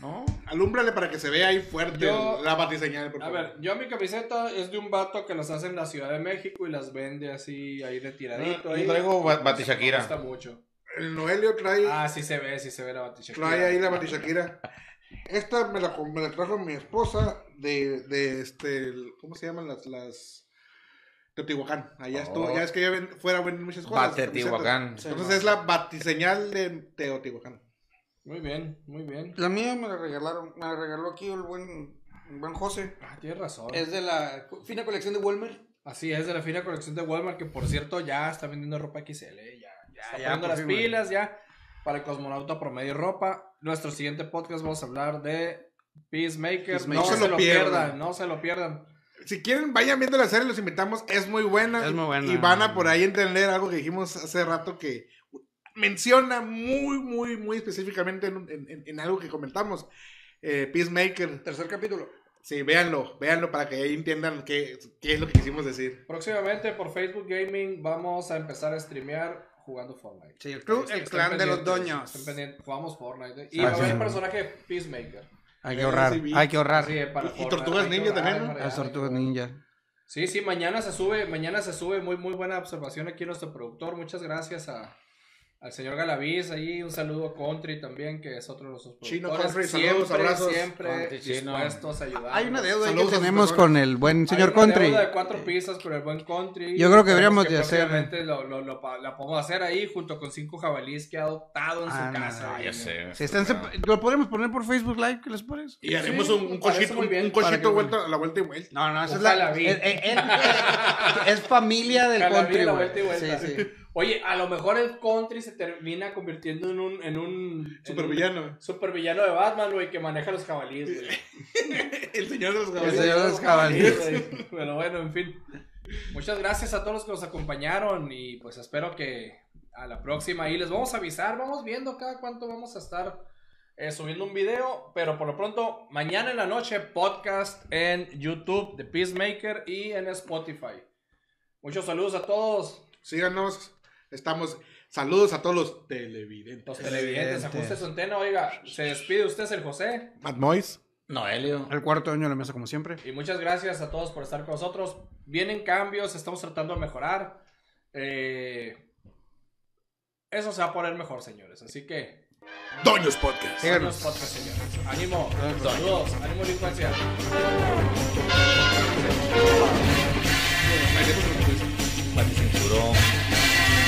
No. Alúmbrale para que se vea ahí fuerte Yo- la batiseñal, por A ver, yo mi camiseta es de un vato que las hace en la Ciudad de México y las vende así ahí retiradito. Yo ahí. traigo ba- Me gusta mucho. El Noelio trae, Ah, sí se ve, sí se ve la Batishakira. trae ahí la batichakira. Esta me la, me la trajo mi esposa de, de este, ¿cómo se llaman las, las... Teotihuacán. Allá Oh. estuvo, ya es que ella ven- fuera venden muchas cosas. Bateotihuacán. camisetas. Entonces es la batiseñal de Teotihuacán. Muy bien, muy bien. La mía me la regalaron, me la regaló aquí el buen, el buen José. Ah, tienes razón. Es de la fina colección de Walmart. Así es, de la fina colección de Walmart, que por cierto ya está vendiendo ropa XL, eh, ya, ya, está ya, poniendo las fin, güey. pilas, ya, para el cosmonauta promedio ropa. Nuestro siguiente podcast vamos a hablar de Peacemaker. Peacemaker. No, se, lo pierdan. pierdan. no se lo pierdan. Si quieren, vayan viendo la serie, los invitamos. Es muy buena. Es muy buena. Y van a por ahí entender algo que dijimos hace rato que menciona muy, muy, muy específicamente en, en- en algo que comentamos. Eh, Peacemaker. Tercer capítulo. Sí, véanlo, véanlo para que ahí entiendan qué, qué es lo que quisimos decir. Próximamente por Facebook Gaming vamos a empezar a streamear jugando Fortnite. Sí, el, club- el clan de los doños. Jugamos Fortnite. eh. Y Ah, va a haber sí. el personaje Peacemaker. Hay que ahorrar, Sí, hay que ahorrar. Y- Tortugas Ninja ahorrar, también, tortugas hay que ninja. Sí, sí, mañana se sube, mañana se sube muy muy buena observación aquí nuestro productor. Muchas gracias a, Al señor Galaviz ahí, un saludo a Country también, que es otro de nuestros Chino productores. Country, saludos, siempre, abrazos. siempre dispuestos a ayudar. Hay una deuda ahí Saludos que sus tenemos con el buen señor Hay una Country. deuda de cuatro pizzas con el buen Country. Yo creo que deberíamos de hacer- próximamente Lo, lo, lo, pa- la podemos hacer ahí junto con cinco jabalíes que ha adoptado en su Ah, no, casa. no, ahí, ya sé. Si están sep- lo podemos poner por Facebook Live, ¿qué les parece? Y haremos Sí, un, un parece cochito, muy bien. un, un cochito Para que- vuelta, a la vuelta y vuelta. No, no, esa es Ojalá la. vi. él- él- él- es familia del Ojalá country, la güey. vuelta y vuelta. Sí, sí. Oye, a lo mejor el country se termina convirtiendo en un. En un Supervillano. Supervillano de Batman, güey, que maneja los jabalíes, güey. El señor de los El caballeros. señor de los jabalíes. güey. Pero bueno, en fin. Muchas gracias a todos los que nos acompañaron y pues espero que a la próxima ahí les vamos a avisar. Vamos viendo cada cuánto vamos a estar eh, subiendo un video. Pero por lo pronto, mañana en la noche, podcast en YouTube de Peacemaker y en Spotify. Muchos saludos a todos. Síganos. Estamos. Saludos a todos los televidentes. Los televidentes, ajuste su antena. Oiga, se despide usted, es el José. Matt Mois. Noelio. El cuarto año de la mesa, como siempre. Y muchas gracias a todos por estar con nosotros. Vienen cambios, estamos tratando de mejorar. Eh, eso se va a poner mejor, señores. Así que, Doños Podcast. Buenos podcasts, señores. Ánimo, saludos, ánimo, delincuencia. Bate cinturón.